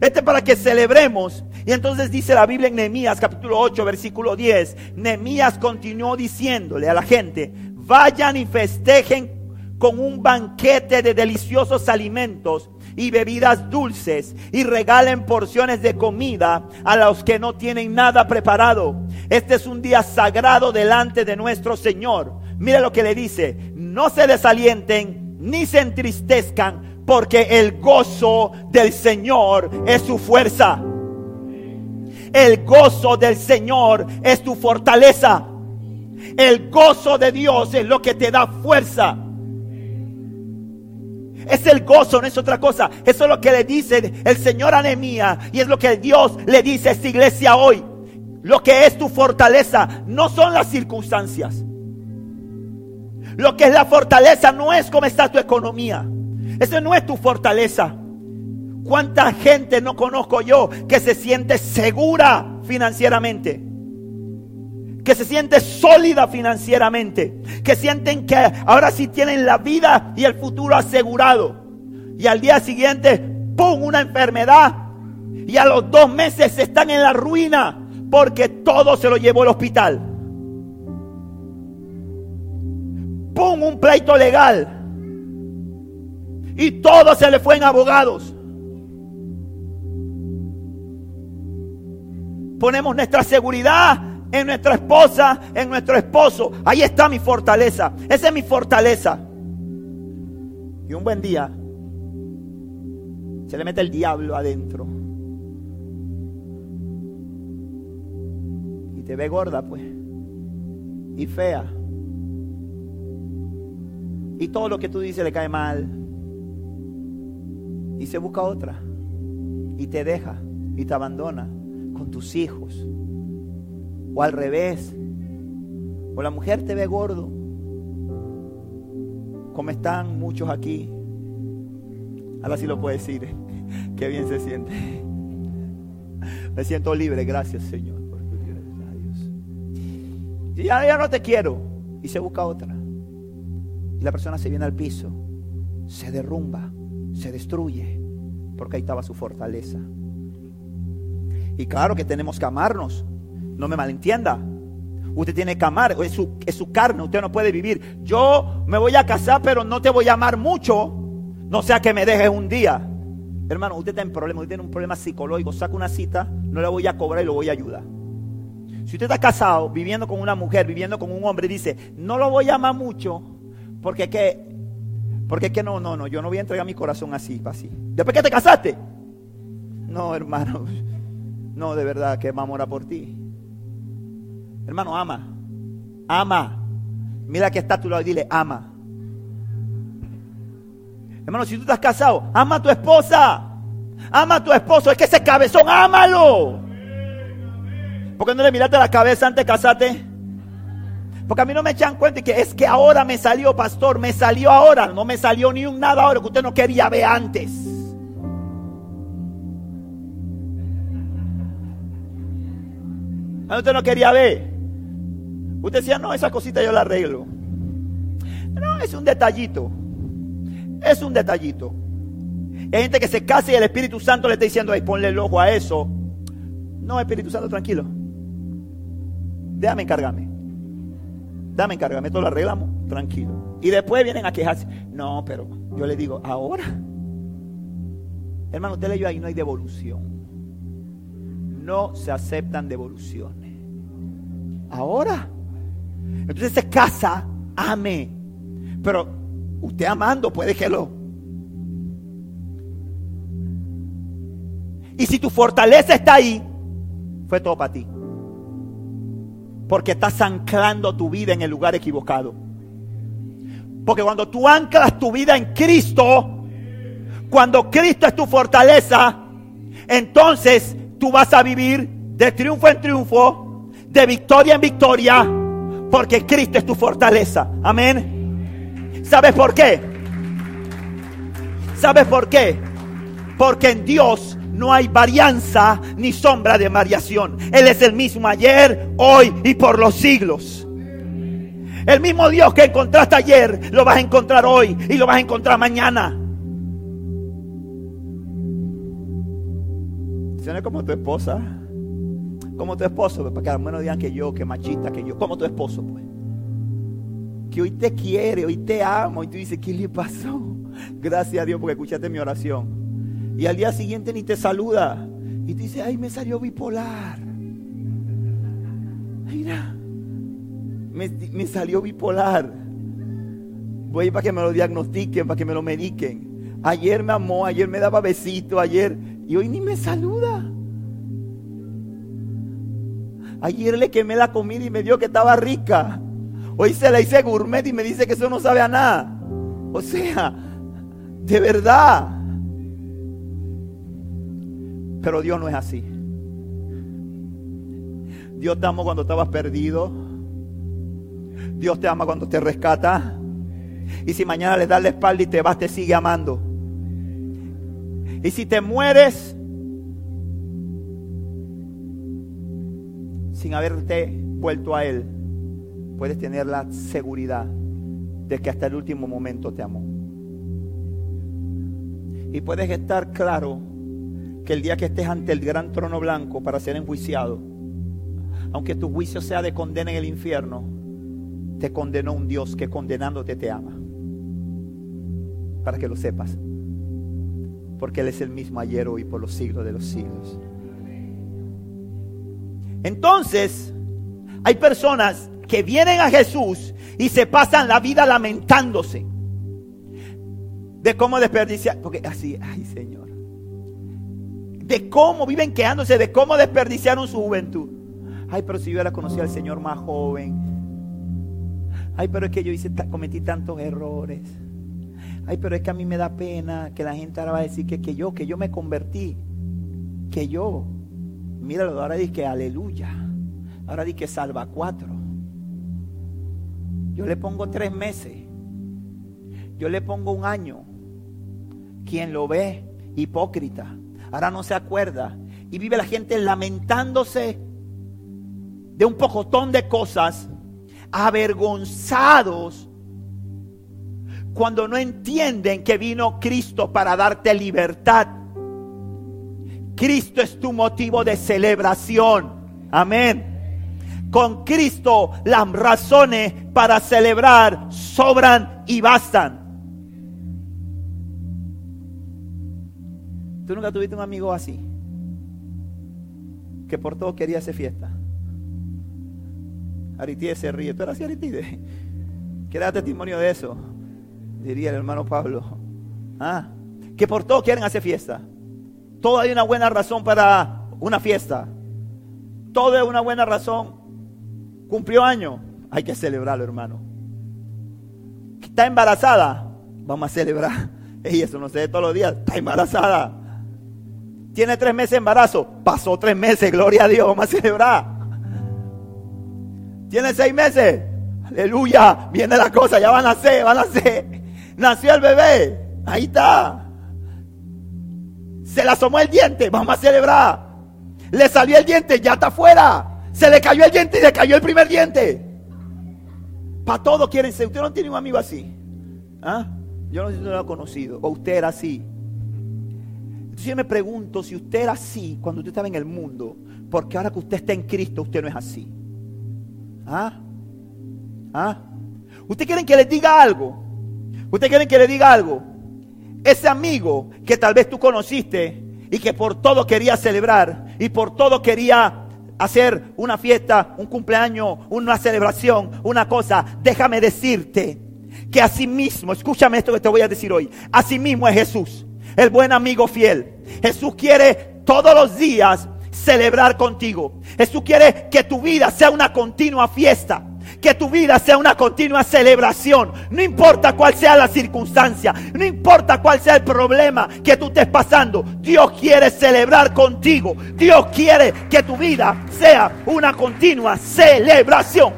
[SPEAKER 2] Este es para que celebremos. Y entonces dice la Biblia en Nehemías capítulo 8 versículo 10. Nehemías continuó diciéndole a la gente, vayan y festejen con un banquete de deliciosos alimentos y bebidas dulces y regalen porciones de comida a los que no tienen nada preparado. Este es un día sagrado delante de nuestro Señor. Mira lo que le dice, no se desalienten ni se entristezcan porque el gozo del Señor es su fuerza. El gozo del Señor es tu fortaleza. El gozo de Dios es lo que te da fuerza. Es el gozo, no es otra cosa. Eso es lo que le dice el Señor a y es lo que Dios le dice a esta iglesia hoy. Lo que es tu fortaleza no son las circunstancias. Lo que es la fortaleza no es cómo está tu economía. Eso no es tu fortaleza. ¿Cuánta gente no conozco yo que se siente segura financieramente? Que se siente sólida financieramente, que sienten que ahora sí tienen la vida y el futuro asegurado. Y al día siguiente, ¡pum!, una enfermedad. Y a los dos meses están en la ruina porque todo se lo llevó el hospital. ¡Pum!, un pleito legal. Y todo se le fue en abogados. Ponemos nuestra seguridad en nuestra esposa, en nuestro esposo. Ahí está mi fortaleza. Esa es mi fortaleza. Y un buen día se le mete el diablo adentro. Y te ve gorda, pues. Y fea. Y todo lo que tú dices le cae mal. Y se busca otra. Y te deja. Y te abandona con tus hijos o al revés. O la mujer te ve gordo. Como están muchos aquí. Ahora sí lo puedo decir. <laughs> Qué bien se siente. Me siento libre. Gracias, Señor, por tu Y ya, ya no te quiero. Y se busca otra. Y la persona se viene al piso. Se derrumba. Se destruye. Porque ahí estaba su fortaleza. Y claro que tenemos que amarnos. No me malentienda. Usted tiene que amar, es su, es su carne, usted no puede vivir. Yo me voy a casar, pero no te voy a amar mucho. No sea que me dejes un día. Hermano, usted está en problema, usted tiene un problema psicológico, saca una cita, no le voy a cobrar y lo voy a ayudar. Si usted está casado, viviendo con una mujer, viviendo con un hombre, dice, no lo voy a amar mucho, porque que, porque que no, no, no, yo no voy a entregar mi corazón así, así. Después que te casaste. No, hermano, <laughs> no, de verdad que vamos a por ti. Hermano, ama. Ama. Mira que está a tu lado y dile, ama. Hermano, si tú estás casado, ama a tu esposa. Ama a tu esposo. Es que ese cabezón, ámalo. ¿Por qué no le miraste la cabeza antes de casarte? Porque a mí no me echan cuenta que es que ahora me salió, pastor, me salió ahora. No me salió ni un nada ahora que usted no quería ver antes. Usted no quería ver. Usted decía, no, esa cosita yo la arreglo. No, es un detallito. Es un detallito. Hay gente que se casa y el Espíritu Santo le está diciendo, ay, ponle el ojo a eso. No, Espíritu Santo, tranquilo. Déjame encargarme. Dame encargarme, esto lo arreglamos, tranquilo. Y después vienen a quejarse. No, pero yo le digo, ahora. Hermano, usted leyó ahí, no hay devolución. No se aceptan devoluciones. Ahora. Entonces se casa, ame. Pero usted amando puede que lo. Y si tu fortaleza está ahí, fue todo para ti. Porque estás anclando tu vida en el lugar equivocado. Porque cuando tú anclas tu vida en Cristo, cuando Cristo es tu fortaleza, entonces tú vas a vivir de triunfo en triunfo, de victoria en victoria, porque Cristo es tu fortaleza. Amén. ¿Sabes por qué? ¿Sabes por qué? Porque en Dios no hay varianza ni sombra de variación. Él es el mismo ayer, hoy y por los siglos. El mismo Dios que encontraste ayer, lo vas a encontrar hoy y lo vas a encontrar mañana. es como tu esposa. Como tu esposo, pues, para que al menos digan que yo, que machista, que yo. Como tu esposo, pues. Que hoy te quiere, hoy te amo. Y tú dices, ¿qué le pasó? <laughs> Gracias a Dios porque escuchaste mi oración. Y al día siguiente ni te saluda. Y tú dices, ay, me salió bipolar. Mira, me, me salió bipolar. Voy para que me lo diagnostiquen, para que me lo mediquen. Ayer me amó, ayer me daba besito, ayer y hoy ni me saluda. Ayer le quemé la comida y me dio que estaba rica. Hoy se la hice gourmet y me dice que eso no sabe a nada. O sea, de verdad. Pero Dios no es así. Dios te ama cuando estabas perdido. Dios te ama cuando te rescata. Y si mañana le das la espalda y te vas, te sigue amando. Y si te mueres sin haberte vuelto a Él, puedes tener la seguridad de que hasta el último momento te amó. Y puedes estar claro que el día que estés ante el gran trono blanco para ser enjuiciado, aunque tu juicio sea de condena en el infierno, te condenó un Dios que condenándote te ama. Para que lo sepas porque Él es el mismo ayer, hoy, por los siglos de los siglos. Entonces, hay personas que vienen a Jesús y se pasan la vida lamentándose de cómo desperdiciar, porque así, ay Señor, de cómo viven quedándose, de cómo desperdiciaron su juventud. Ay, pero si yo hubiera conocido al Señor más joven. Ay, pero es que yo hice, cometí tantos errores. Ay, pero es que a mí me da pena que la gente ahora va a decir que yo, que yo me convertí. Que yo. Míralo, ahora dice que aleluya. Ahora dice que salva cuatro. Yo le pongo tres meses. Yo le pongo un año. Quien lo ve, hipócrita. Ahora no se acuerda. Y vive la gente lamentándose de un pocotón de cosas, avergonzados cuando no entienden que vino Cristo para darte libertad. Cristo es tu motivo de celebración. Amén. Con Cristo las razones para celebrar sobran y bastan. ¿Tú nunca tuviste un amigo así? Que por todo quería hacer fiesta. Aritide se ríe. ¿Tú eras así, Aritide? ¿Qué da testimonio de eso? diría el hermano Pablo. ¿Ah? Que por todo quieren hacer fiesta. Todo hay una buena razón para una fiesta. Todo es una buena razón. Cumplió año. Hay que celebrarlo, hermano. Está embarazada. Vamos a celebrar. <laughs> Y eso no se ve todos los días. Está embarazada. Tiene tres meses de embarazo. Pasó tres meses. Gloria a Dios. Vamos a celebrar. Tiene seis meses. Aleluya. Viene la cosa. Ya van a nacer. Van a nacer. Nació el bebé. Ahí está. Se le asomó el diente. Vamos a celebrar. Le salió el diente. Ya está afuera. Se le cayó el diente y le cayó el primer diente. Para todo quieren ser. Usted no tiene un amigo así. ¿Ah? Yo no sé si usted lo ha conocido. O usted era así. Entonces yo me pregunto si usted era así cuando usted estaba en el mundo. Porque ahora que usted está en Cristo, usted no es así. ¿Ah? ¿Ah? ¿Usted quiere que les diga algo? ¿Usted quiere que le diga algo? Ese amigo que tal vez tú conociste y que por todo quería celebrar y por todo quería hacer una fiesta, un cumpleaños, una celebración, una cosa, déjame decirte que así mismo, escúchame esto que te voy a decir hoy, así mismo es Jesús, el buen amigo fiel. Jesús quiere todos los días celebrar contigo. Jesús quiere que tu vida sea una continua fiesta. Que tu vida sea una continua celebración. No importa cuál sea la circunstancia. No importa cuál sea el problema que tú estés pasando. Dios quiere celebrar contigo. Dios quiere que tu vida sea una continua celebración.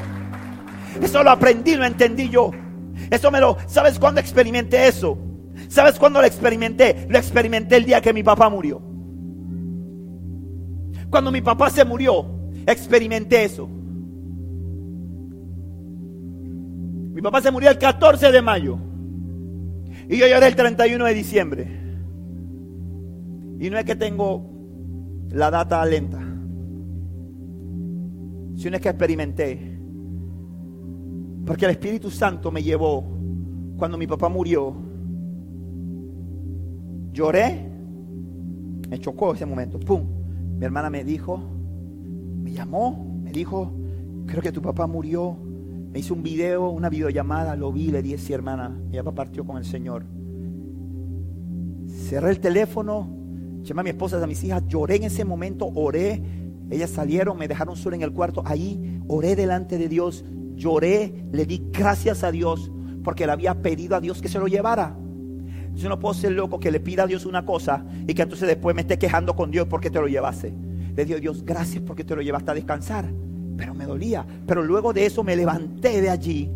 [SPEAKER 2] Eso lo aprendí, lo entendí yo. Eso me lo... ¿Sabes cuándo experimenté eso? ¿Sabes cuándo lo experimenté? Lo experimenté el día que mi papá murió. Cuando mi papá se murió, experimenté eso. Mi papá se murió el 14 de mayo. Y yo lloré el 31 de diciembre. Y no es que tengo la data lenta. Sino es que experimenté. Porque el Espíritu Santo me llevó cuando mi papá murió. Lloré. Me chocó ese momento. ¡Pum! Mi hermana me dijo, me llamó, me dijo, creo que tu papá murió. Me hizo un video, una videollamada, lo vi, le dije, sí hermana, papá partió con el Señor. Cerré el teléfono, llamé a mi esposa, a mis hijas, lloré en ese momento, oré. Ellas salieron, me dejaron sola en el cuarto. Ahí oré delante de Dios, lloré, le di gracias a Dios porque le había pedido a Dios que se lo llevara. Yo no puedo ser loco que le pida a Dios una cosa y que entonces después me esté quejando con Dios porque te lo llevase. Le digo, Dios, gracias porque te lo llevaste a descansar. Pero me dolía. Pero luego de eso me levanté de allí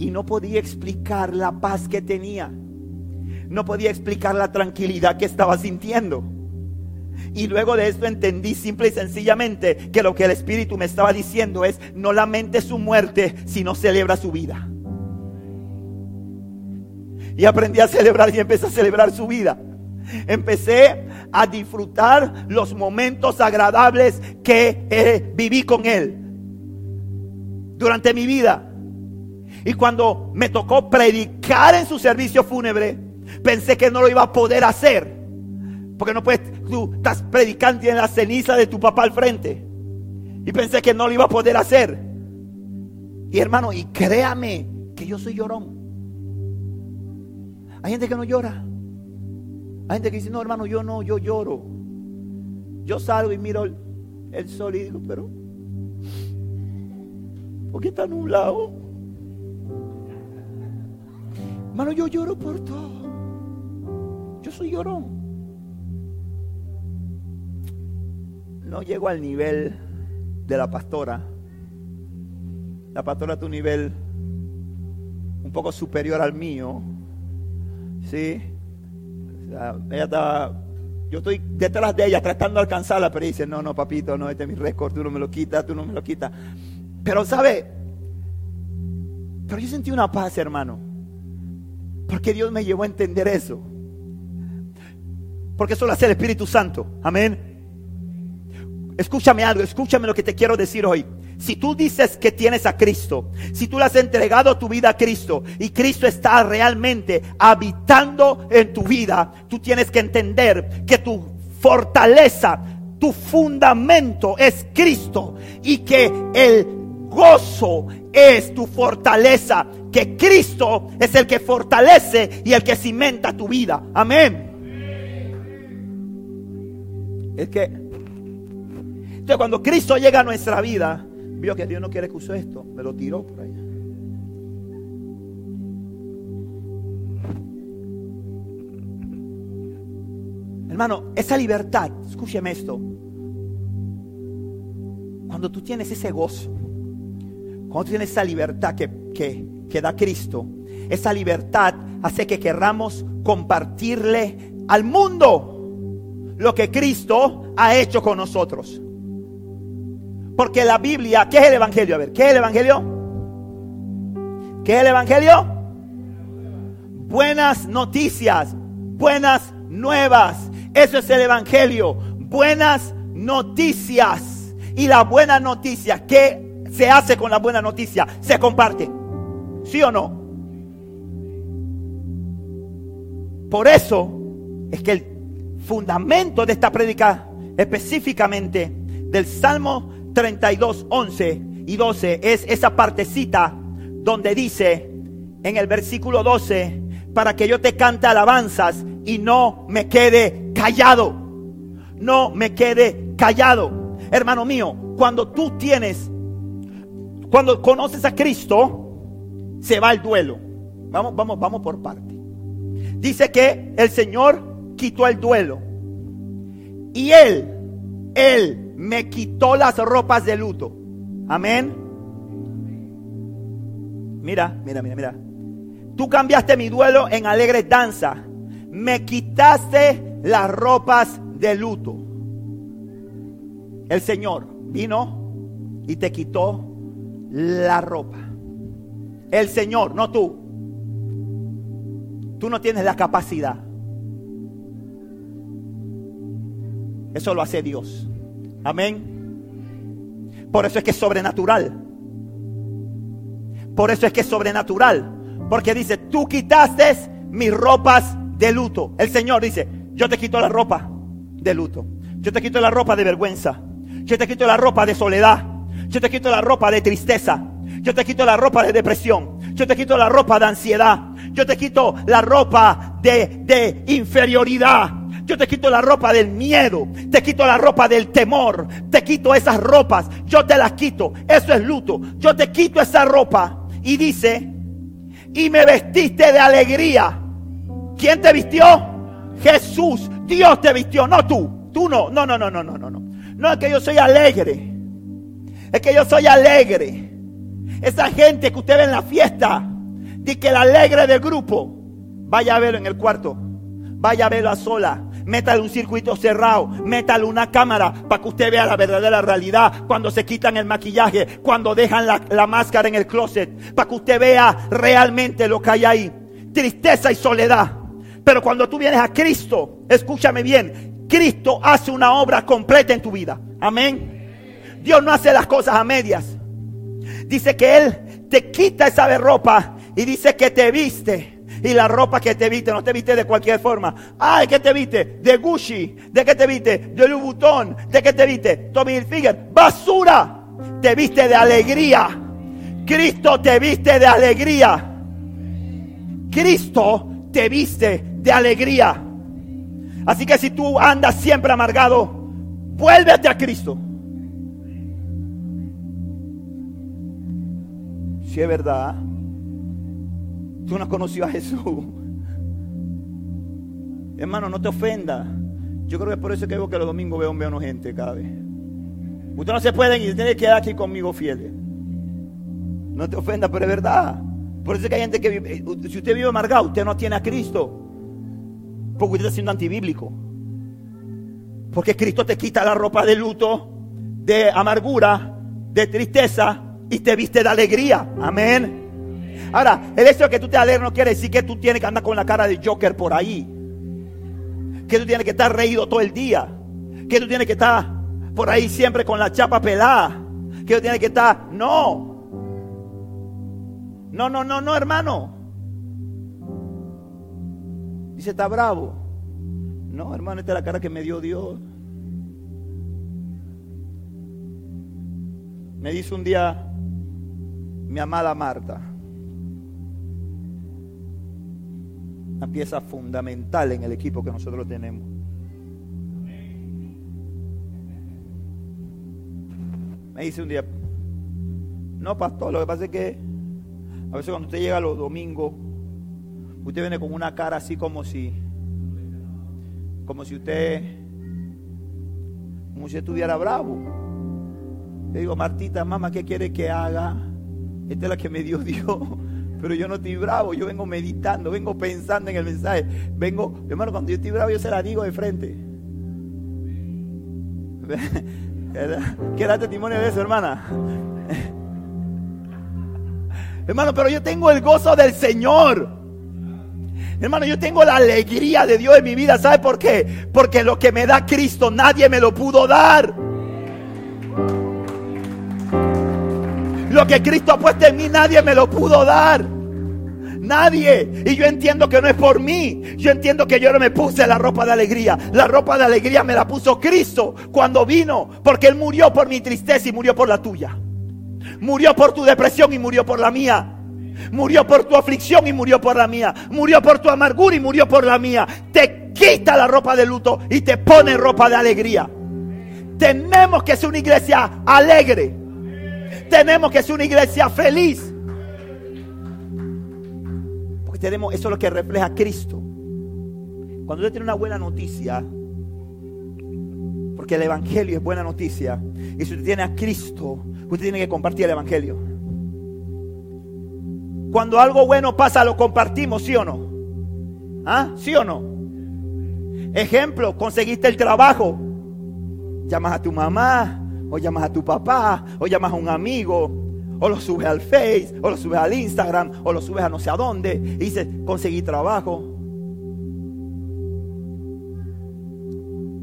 [SPEAKER 2] y no podía explicar la paz que tenía. No podía explicar la tranquilidad que estaba sintiendo. Y luego de esto entendí simple y sencillamente que lo que el Espíritu me estaba diciendo es, no lamente su muerte, sino celebra su vida. Y aprendí a celebrar y empecé a celebrar su vida. Empecé a disfrutar los momentos agradables que eh, viví con Él durante mi vida. Y cuando me tocó predicar en su servicio fúnebre, pensé que no lo iba a poder hacer. Porque no puedes, tú estás predicando en la ceniza de tu papá al frente. Y pensé que no lo iba a poder hacer. Y hermano, y créame que yo soy llorón. Hay gente que no llora. Hay gente que dice, no, hermano, yo no, yo lloro. Yo salgo y miro el, sol y digo, pero, ¿por qué está nublado? Hermano, yo lloro por todo. Yo soy llorón. No llego al nivel de la pastora. La pastora tu nivel un poco superior al mío. Sí. ella estaba, yo estoy detrás de ella tratando de alcanzarla, pero dice, no, no, papito, no, este es mi récord, tú no me lo quitas, tú no me lo quitas. Pero, ¿sabe? Pero yo sentí una paz, hermano. Porque Dios me llevó a entender eso. Porque eso lo hace el Espíritu Santo. Amén. Escúchame algo, escúchame lo que te quiero decir hoy. Si tú dices que tienes a Cristo, si tú le has entregado tu vida a Cristo y Cristo está realmente habitando en tu vida, tú tienes que entender que tu fortaleza, tu fundamento es Cristo y que el gozo es tu fortaleza, que Cristo es el que fortalece y el que cimenta tu vida. Amén. Es que entonces cuando Cristo llega a nuestra vida, vio que Dios no quiere que use esto, me lo tiró por allá. Hermano, esa libertad, escúcheme esto. Cuando tú tienes ese gozo, cuando tú tienes esa libertad que, que, que da Cristo, esa libertad hace que querramos compartirle al mundo lo que Cristo ha hecho con nosotros. Porque la Biblia, ¿qué es el Evangelio? A ver, ¿qué es el Evangelio? ¿Qué es el Evangelio? Buenas noticias, buenas nuevas. Eso es el Evangelio. Buenas noticias. Y la buena noticia, ¿qué se hace con la buena noticia? Se comparte. ¿Sí o no? Por eso es que el fundamento de esta prédica específicamente del Salmo 32, 11 y 12 es esa partecita donde dice en el versículo 12, para que yo te cante alabanzas y no me quede callado. no me quede callado. Hermano mío, cuando tú tienes, cuando conoces a Cristo, se va el duelo. Vamos, vamos, vamos por parte. Dice que el Señor quitó el duelo. Y Él, Él me quitó las ropas de luto. Amén. Mira, mira, mira, mira. Tú cambiaste mi duelo en alegre danza. Me quitaste las ropas de luto. El Señor vino y te quitó la ropa. El Señor, no tú. Tú no tienes la capacidad. Eso lo hace Dios. Amén. Por eso es que es sobrenatural. Por eso es que es sobrenatural. Porque dice, tú quitaste mis ropas de luto. El Señor dice, yo te quito la ropa de luto. Yo te quito la ropa de vergüenza. Yo te quito la ropa de soledad. Yo te quito la ropa de tristeza. Yo te quito la ropa de depresión. Yo te quito la ropa de ansiedad. Yo te quito la ropa de, de inferioridad. Yo te quito la ropa del miedo. Te quito la ropa del temor. Te quito esas ropas. Yo te las quito. Eso es luto. Yo te quito esa ropa. Y dice, y me vestiste de alegría. ¿Quién te vistió? Jesús. Dios te vistió, no tú. Tú no. No, no, no, no, no, no. No es que yo soy alegre. Es que yo soy alegre. Esa gente que usted ve en la fiesta, dice que el alegre del grupo, vaya a verlo en el cuarto, vaya a verlo a sola, métale un circuito cerrado, métale una cámara para que usted vea la verdadera realidad cuando se quitan el maquillaje, cuando dejan la, la máscara en el closet, para que usted vea realmente lo que hay ahí. Tristeza y soledad. Pero cuando tú vienes a Cristo, escúchame bien, Cristo hace una obra completa en tu vida. Amén. Dios no hace las cosas a medias. Dice que Él te quita esa ropa y dice que te viste. Y la ropa que te viste, no te viste de cualquier forma. Ay, ¿qué te viste? De Gucci. ¿De qué te viste? De Louis Vuitton. ¿De qué te viste? Tommy Hilfiger. Basura. Te viste de alegría. Cristo te viste de alegría. Cristo te viste de alegría. Así que si tú andas siempre amargado, vuélvete a Cristo. Si es verdad, tú no has conocido a Jesús. Hermano, no te ofenda. Yo creo que es por eso que veo que los domingos veo menos gente cada vez. Usted no se pueden y tiene que quedar aquí conmigo fieles. No te ofenda, pero es verdad. Por eso es que hay gente que vive, si usted vive amargado, usted no tiene a Cristo. Porque usted está siendo antibíblico. Porque Cristo te quita la ropa de luto, de amargura, de tristeza y te viste de alegría. Amén. Ahora, el hecho de que tú te alegres no quiere decir que tú tienes que andar con la cara de Joker por ahí. Que tú tienes que estar reído todo el día. Que tú tienes que estar por ahí siempre con la chapa pelada. Que tú tienes que estar... No. No, no, no, no, hermano. Dice, está bravo. No, hermano, esta es la cara que me dio Dios. Me dice un día mi amada Marta, una pieza fundamental en el equipo que nosotros tenemos. Me dice un día, no pastor, lo que pasa es que a veces cuando usted llega los domingos, usted viene con una cara así como si, como si usted, como si estuviera bravo. Le digo, Martita, mamá, ¿qué quiere que haga? Esta es la que me dio Dios. Pero yo no estoy bravo, yo vengo meditando, vengo pensando en el mensaje. Vengo, hermano, cuando yo estoy bravo, yo se la digo de frente. <laughs> ¿Qué testimonio de eso, hermana? Hermano, pero yo tengo el gozo del Señor. Hermano, yo tengo la alegría de Dios en mi vida. ¿Sabe por qué? Porque lo que me da Cristo nadie me lo pudo dar. Lo que Cristo ha puesto en mí nadie me lo pudo dar. Nadie. Y yo entiendo que no es por mí. Yo entiendo que yo no me puse la ropa de alegría. La ropa de alegría me la puso Cristo cuando vino. Porque Él murió por mi tristeza y murió por la tuya. Murió por tu depresión y murió por la mía. Murió por tu aflicción y murió por la mía. Murió por tu amargura y murió por la mía. Te quita la ropa de luto y te pone ropa de alegría. Tenemos que ser una iglesia alegre. Tenemos que ser una iglesia feliz. Porque tenemos, eso es lo que refleja Cristo. Cuando usted tiene una buena noticia, porque el Evangelio es buena noticia, y si usted tiene a Cristo, usted tiene que compartir el Evangelio. Cuando algo bueno pasa, lo compartimos, ¿sí o no? ¿Ah? ¿Sí o no? Ejemplo, conseguiste el trabajo. Llamas a tu mamá, o llamas a tu papá, o llamas a un amigo, o lo subes al Face, o lo subes al Instagram, o lo subes a no sé a dónde, y dices, conseguí trabajo.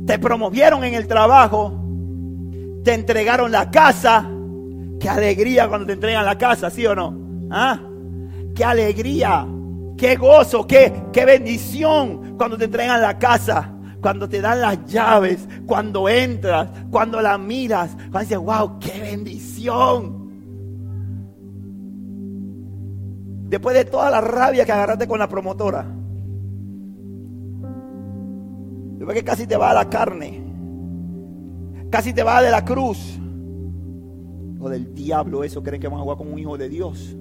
[SPEAKER 2] Te promovieron en el trabajo, te entregaron la casa. Qué alegría cuando te entregan la casa, ¿sí o no? ¿Ah? Qué alegría, qué gozo, qué, qué bendición cuando te entregan la casa cuando te dan las llaves, cuando entras, cuando la miras, cuando dices, wow, qué bendición. Después de toda la rabia que agarraste con la promotora, después que casi te va a la carne, casi te va de la cruz, o del diablo, eso creen que van a jugar con un hijo de Dios.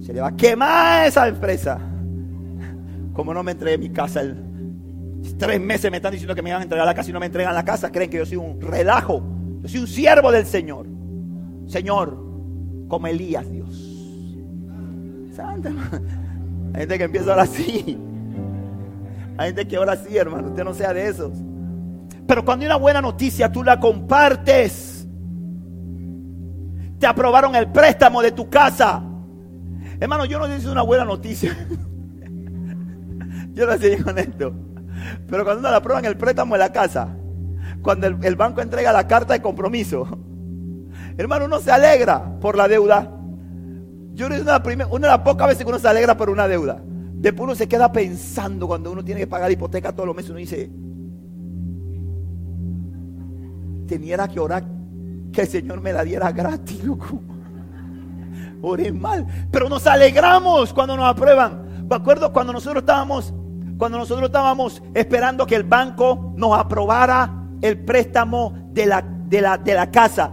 [SPEAKER 2] Se le va a quemar esa empresa. Como no me entregué mi casa Tres meses me están diciendo que me van a entregar la casa y no me entregan la casa. Creen que yo soy un relajo. Yo soy un siervo del Señor. Señor, como Elías, Dios. Santa. Hay gente que empieza ahora sí. Hay gente que ahora sí, hermano. Usted no sea de esos. Pero cuando hay una buena noticia, tú la compartes. Te aprobaron el préstamo de tu casa. Hermano, yo no sé si es una buena noticia. <laughs> yo no sé con esto. Pero cuando uno la aprueban el préstamo de la casa, cuando el, banco entrega la carta de compromiso, hermano, uno se alegra por la deuda. Yo creo que una, de las pocas veces que uno se alegra por una deuda. Después uno se queda pensando cuando uno tiene que pagar hipoteca todos los meses. Uno dice, tenía que orar que el Señor me la diera gratis, loco. Oré mal. Pero nos alegramos cuando nos aprueban. Me acuerdo cuando nosotros estábamos cuando nosotros estábamos esperando que el banco nos aprobara el préstamo de la, de la, de la casa.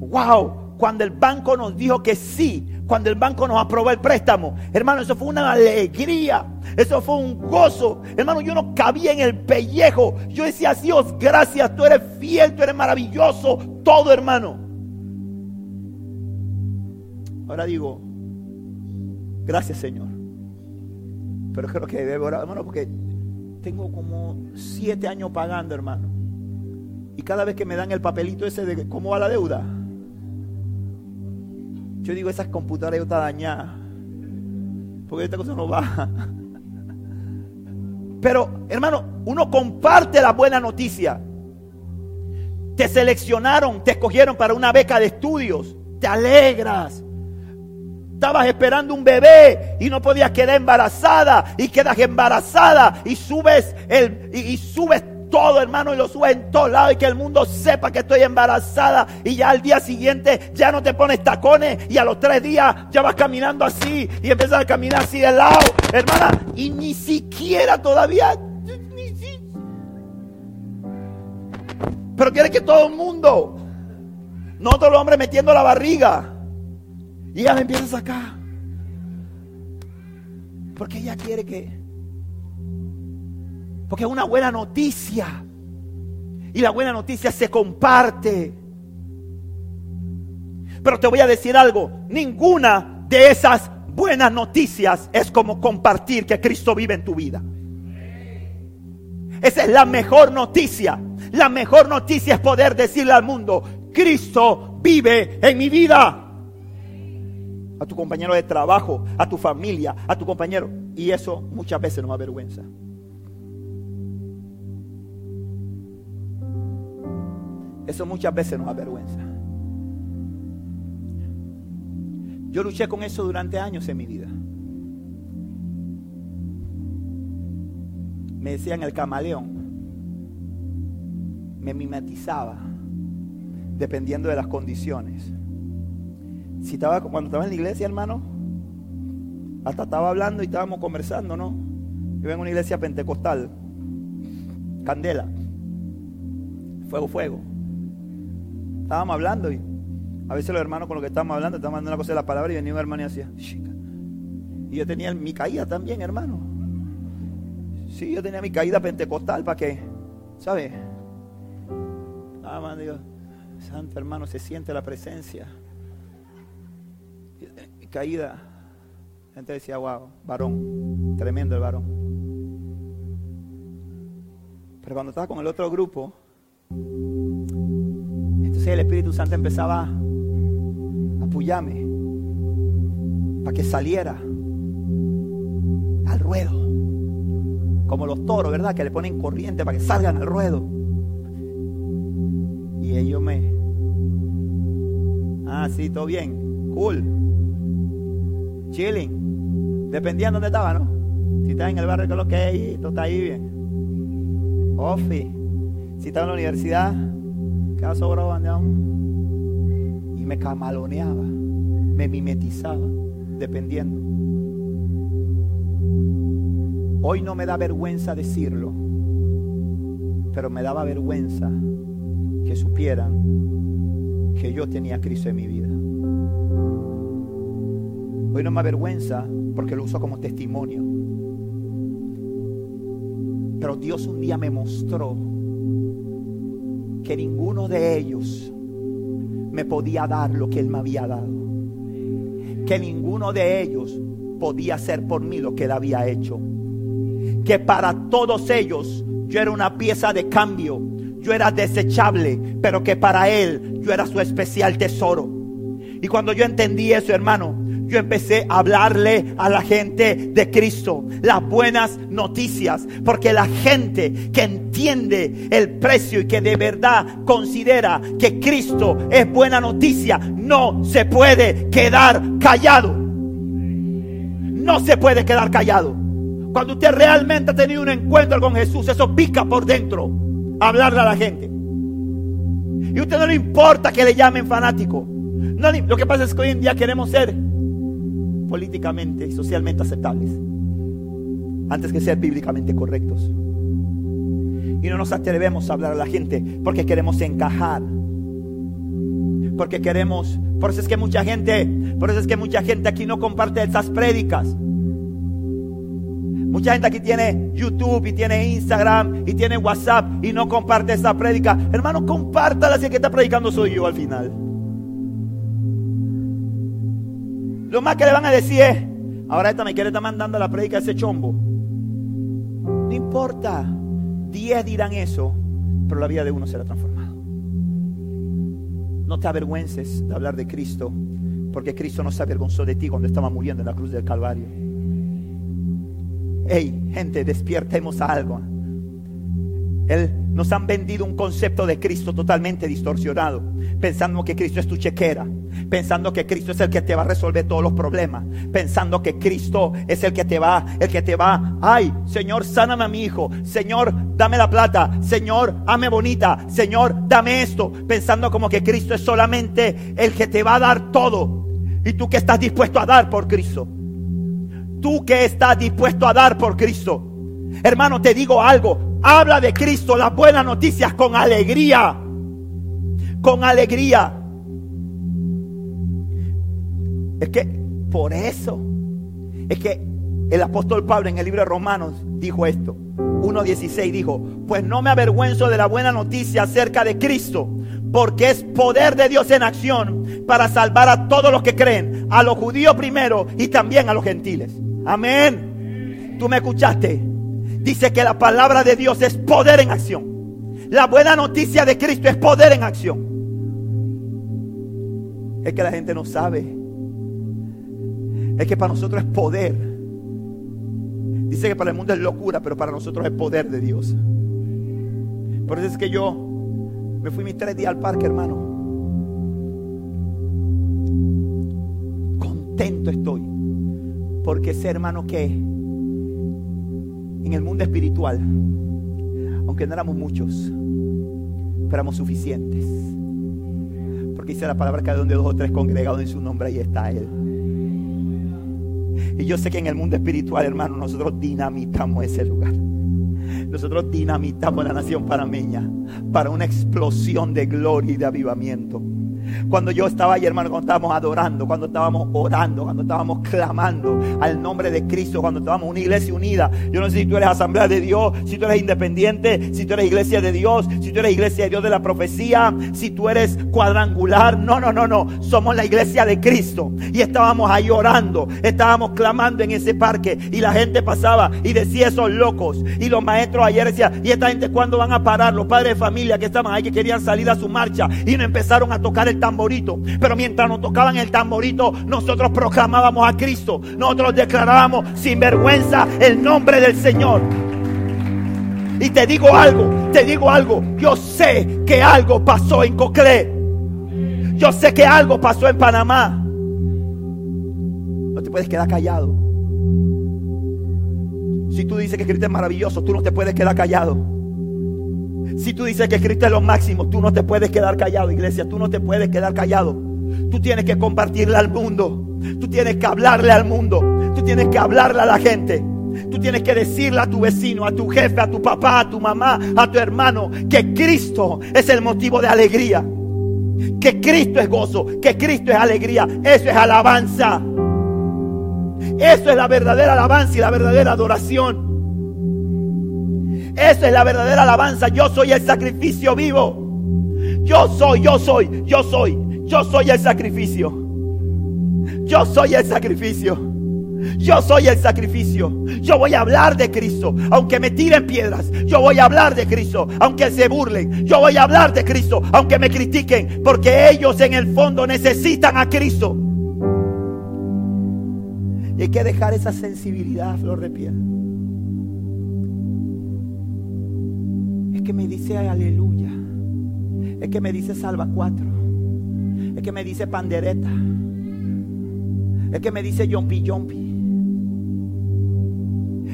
[SPEAKER 2] ¡Wow! Cuando el banco nos dijo que sí, cuando el banco nos aprobó el préstamo. Hermano, eso fue una alegría. Eso fue un gozo. Hermano, yo no cabía en el pellejo. Yo decía, Dios, gracias, tú eres fiel, tú eres maravilloso. Todo, hermano. Ahora digo, gracias, Señor. Pero creo que debo orar, hermano, porque tengo como siete años pagando, hermano. Y cada vez que me dan el papelito ese de cómo va la deuda, yo digo, esas computadoras están dañadas. Porque esta cosa no va. Pero, hermano, uno comparte la buena noticia. Te seleccionaron, te escogieron para una beca de estudios. Te alegras estabas esperando un bebé y no podías quedar embarazada y quedas embarazada y subes el y, subes todo, hermano, y lo subes en todos lados y que el mundo sepa que estoy embarazada y ya al día siguiente ya no te pones tacones y a los tres días ya vas caminando así y empiezas a caminar así de lado, hermana, y ni siquiera todavía pero quiere que todo el mundo, no todos los hombres metiendo la barriga. Y ella me empieza a sacar. Porque ella quiere que... Porque es una buena noticia. Y la buena noticia se comparte. Pero te voy a decir algo. Ninguna de esas buenas noticias es como compartir que Cristo vive en tu vida. Esa es la mejor noticia. La mejor noticia es poder decirle al mundo, Cristo vive en mi vida a tu compañero de trabajo, a tu familia, a tu compañero. Y eso muchas veces nos avergüenza. Eso muchas veces nos avergüenza. Yo luché con eso durante años en mi vida. Me decían el camaleón. Me mimetizaba dependiendo de las condiciones. Si estaba, cuando estaba en la iglesia, hermano, hasta estaba hablando y estábamos conversando, ¿no? Yo vengo a una iglesia pentecostal. candela. Fuego, fuego. Estábamos hablando y a veces los hermanos con los que estábamos hablando, estábamos hablando una cosa de la palabra y venía un hermano y hacía, y yo tenía mi caída también, hermano. Sí, yo tenía mi caída pentecostal para que, ¿sabe? Ah, Dios, santo hermano, se siente la presencia. Caída. La gente decía, wow, varón, tremendo el varón. Pero cuando estaba con el otro grupo, entonces el Espíritu Santo empezaba a apoyarme para que saliera al ruedo. Como los toros, ¿verdad? Que le ponen corriente para que salgan al ruedo. Y ellos me... Ah, sí, todo bien. Cool. Chilling. Dependía de dónde estaba, ¿no? Si estaba en el barrio que lo que hay, todo está ahí bien. Ofi. Si estaba en la universidad, cada sobrado Y me camaloneaba. Me mimetizaba. Dependiendo. Hoy no me da vergüenza decirlo, pero me daba vergüenza que supieran que yo tenía Cristo en mi vida. Hoy no me avergüenza porque lo uso como testimonio. Pero Dios un día me mostró que ninguno de ellos me podía dar lo que Él me había dado. Que ninguno de ellos podía hacer por mí lo que Él había hecho que para todos ellos yo era una pieza de cambio, yo era desechable, pero que para Él yo era su especial tesoro. Y cuando yo entendí eso, hermano, yo empecé a hablarle a la gente de Cristo las buenas noticias, porque la gente que entiende el precio y que de verdad considera que Cristo es buena noticia, no se puede quedar callado. No se puede quedar callado. Cuando usted realmente ha tenido un encuentro con Jesús, eso pica por dentro. Hablarle a la gente. Y usted no le importa que le llamen fanático. Lo que pasa es que hoy en día queremos ser políticamente y socialmente aceptables. Antes que ser bíblicamente correctos. Y no nos atrevemos a hablar a la gente porque queremos encajar. Porque queremos, por eso es que mucha gente, por eso es que mucha gente aquí no comparte esas prédicas. Mucha gente aquí tiene YouTube y tiene Instagram y tiene WhatsApp y no comparte esa prédica. Hermano, compártala si el que está predicando soy yo al final. Lo más que le van a decir es, ahora esta me quiere estar mandando la prédica a ese chombo. No importa, diez dirán eso, pero la vida de uno será transformada. No te avergüences de hablar de Cristo, porque Cristo no se avergonzó de ti cuando estaba muriendo en la cruz del Calvario. Hey, gente, despiertemos algo. Él, nos han vendido un concepto de Cristo totalmente distorsionado, pensando que Cristo es tu chequera, pensando que Cristo es el que te va a resolver todos los problemas, pensando que Cristo es el que te va, el que te va, ay, Señor, sáname a mi hijo, Señor, dame la plata, Señor, ame bonita, Señor, dame esto, pensando como que Cristo es solamente el que te va a dar todo. Y tú que estás dispuesto a dar por Cristo. Tú que estás dispuesto a dar por Cristo. Hermano, te digo algo. Habla de Cristo, las buenas noticias con alegría. Con alegría. Es que por eso es que el apóstol Pablo en el libro de Romanos dijo esto. 1.16 dijo, pues no me avergüenzo de la buena noticia acerca de Cristo, porque es poder de Dios en acción para salvar a todos los que creen, a los judíos primero y también a los gentiles. Amén. Tú me escuchaste. Dice que la palabra de Dios es poder en acción. La buena noticia de Cristo es poder en acción. Es que la gente no sabe. Es que para nosotros es poder. Dice que para el mundo es locura, pero para nosotros es poder de Dios. Por eso es que yo me fui mis tres días al parque, hermano. Contento estoy. Porque sé, hermano, que en el mundo espiritual, aunque no éramos muchos, pero éramos suficientes. Porque dice la palabra que donde dos o tres congregados en su nombre, ahí está Él. Y yo sé que en el mundo espiritual, hermano, nosotros dinamitamos ese lugar. Nosotros dinamitamos la nación parameña para una explosión de gloria y de avivamiento. Cuando yo estaba ahí, hermano, cuando estábamos adorando, cuando estábamos orando, cuando estábamos clamando al nombre de Cristo, cuando estábamos una iglesia unida. Yo no sé si tú eres asamblea de Dios, si tú eres independiente, si tú eres iglesia de Dios, si tú eres iglesia de Dios de la profecía, si tú eres cuadrangular. No, no, no, no. Somos la iglesia de Cristo. Y estábamos ahí orando, estábamos clamando en ese parque y la gente pasaba y decía esos locos. Y los maestros ayer decían, ¿y esta gente cuándo van a parar? Los padres de familia que estaban ahí que querían salir a su marcha y no empezaron a tocar el Pero mientras nos tocaban el tamborito, nosotros proclamábamos a Cristo. Nosotros declarábamos sin vergüenza el nombre del Señor. Y te digo algo, te digo algo. Yo sé que algo pasó en Coclé. Yo sé que algo pasó en Panamá. No te puedes quedar callado. Si tú dices que Cristo es maravilloso, tú no te puedes quedar callado. Si tú dices que Cristo es lo máximo, tú no te puedes quedar callado, iglesia. Tú no te puedes quedar callado. Tú tienes que compartirle al mundo. Tú tienes que hablarle al mundo. Tú tienes que hablarle a la gente. Tú tienes que decirle a tu vecino, a tu jefe, a tu papá, a tu mamá, a tu hermano, que Cristo es el motivo de alegría. Que Cristo es gozo, que Cristo es alegría. Eso es alabanza. Eso es la verdadera alabanza y la verdadera adoración. Esa es la verdadera alabanza. Yo soy el sacrificio vivo. Yo soy, yo soy, yo soy, yo soy el sacrificio. Yo soy el sacrificio. Yo soy el sacrificio. Yo voy a hablar de Cristo. Aunque me tiren piedras. Yo voy a hablar de Cristo. Aunque se burlen. Yo voy a hablar de Cristo. Aunque me critiquen. Porque ellos en el fondo necesitan a Cristo. Y hay que dejar esa sensibilidad, flor de piel. Que me dice aleluya. Es que me dice salva cuatro. Es que me dice pandereta. Es que me dice yompi yompi.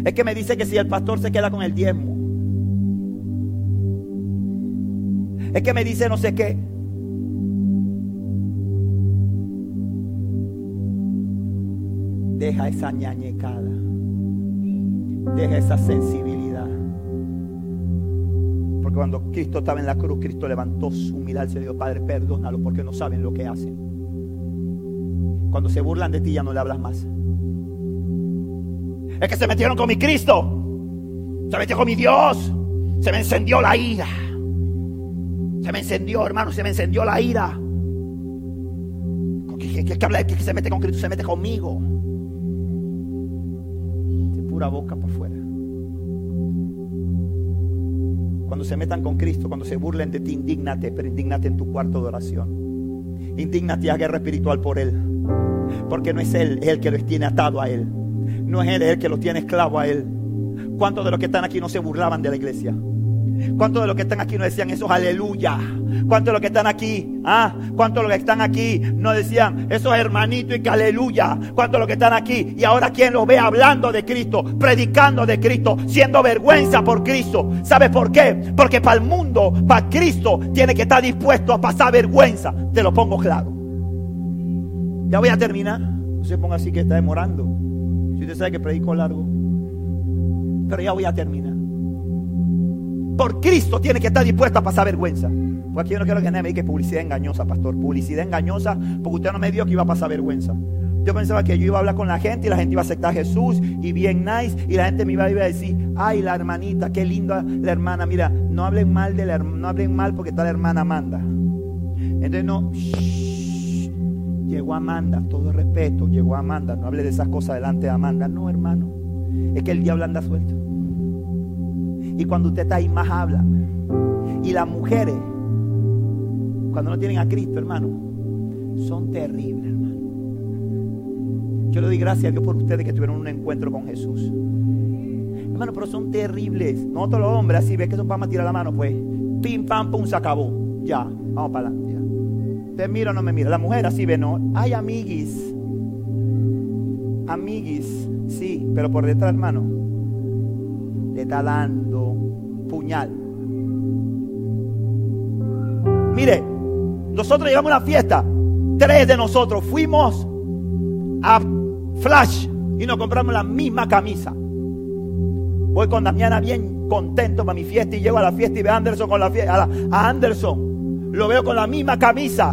[SPEAKER 2] Es que me dice que si el pastor se queda con el diezmo. Es que me dice no sé qué. Deja esa ñañecada. Deja esa sensibilidad. Cuando Cristo estaba en la cruz, Cristo levantó su mirada y dijo, Padre, perdónalo porque no saben lo que hacen. Cuando se burlan de ti ya no le hablas más. Es que se metieron con mi Cristo. Se metió con mi Dios. Se me encendió la ira. Se me encendió, hermano, se me encendió la ira. ¿Qué, qué, habla de que se mete con Cristo? Se mete conmigo. De pura boca por fuera. Cuando se metan con Cristo, cuando se burlen de ti, indígnate, pero indígnate en tu cuarto de oración. Indígnate a guerra espiritual por Él. Porque no es Él, el que lo tiene atado a Él. No es Él, el que lo tiene esclavo a Él. ¿Cuántos de los que están aquí no se burlaban de la iglesia? ¿Cuántos de los que están aquí no decían esos aleluya? ¿Cuántos de los que están aquí? ¿Ah? ¿Cuántos los que están aquí no decían esos hermanitos y que aleluya? ¿Cuántos los que están aquí? Y ahora quien los ve hablando de Cristo, predicando de Cristo, siendo vergüenza por Cristo. ¿Sabes por qué? Porque para el mundo, para Cristo, tiene que estar dispuesto a pasar vergüenza. Te lo pongo claro. Ya voy a terminar. No se ponga así que está demorando. Si usted sabe que predico largo. Pero ya voy a terminar. Por Cristo tiene que estar dispuesto a pasar vergüenza. Porque aquí yo no quiero que nadie me diga que publicidad engañosa, pastor. Publicidad engañosa porque usted no me dijo que iba a pasar vergüenza. Yo pensaba que yo iba a hablar con la gente y la gente iba a aceptar a Jesús y bien nice y la gente me iba a decir, ay la hermanita, qué linda la hermana, mira, no hablen mal de la no hablen mal porque está la hermana Amanda. Entonces no, llegó Amanda, todo respeto, llegó Amanda, no hable de esas cosas delante de Amanda, no hermano, es que el diablo anda suelto. Y cuando usted está ahí más habla. Y las mujeres, cuando no tienen a Cristo, hermano, son terribles, hermano. Yo le doy gracias a Dios por ustedes que tuvieron un encuentro con Jesús. Hermano, pero son terribles. Nosotros los hombres, así ve que eso vamos a tirar la mano, pues, pim, pam, pum, se acabó. Ya, vamos para adelante. ¿Te mira o no me mira? La mujer así ve, no. Ay, amiguis. Amiguis, sí, pero por detrás, hermano, le está dando puñal. Mire, nosotros llegamos a una fiesta. Tres de nosotros fuimos a Flash y nos compramos la misma camisa. Voy con Damiana bien contento para mi fiesta y llego a la fiesta y veo a Anderson con la fiesta, a, Anderson, lo veo con la misma camisa.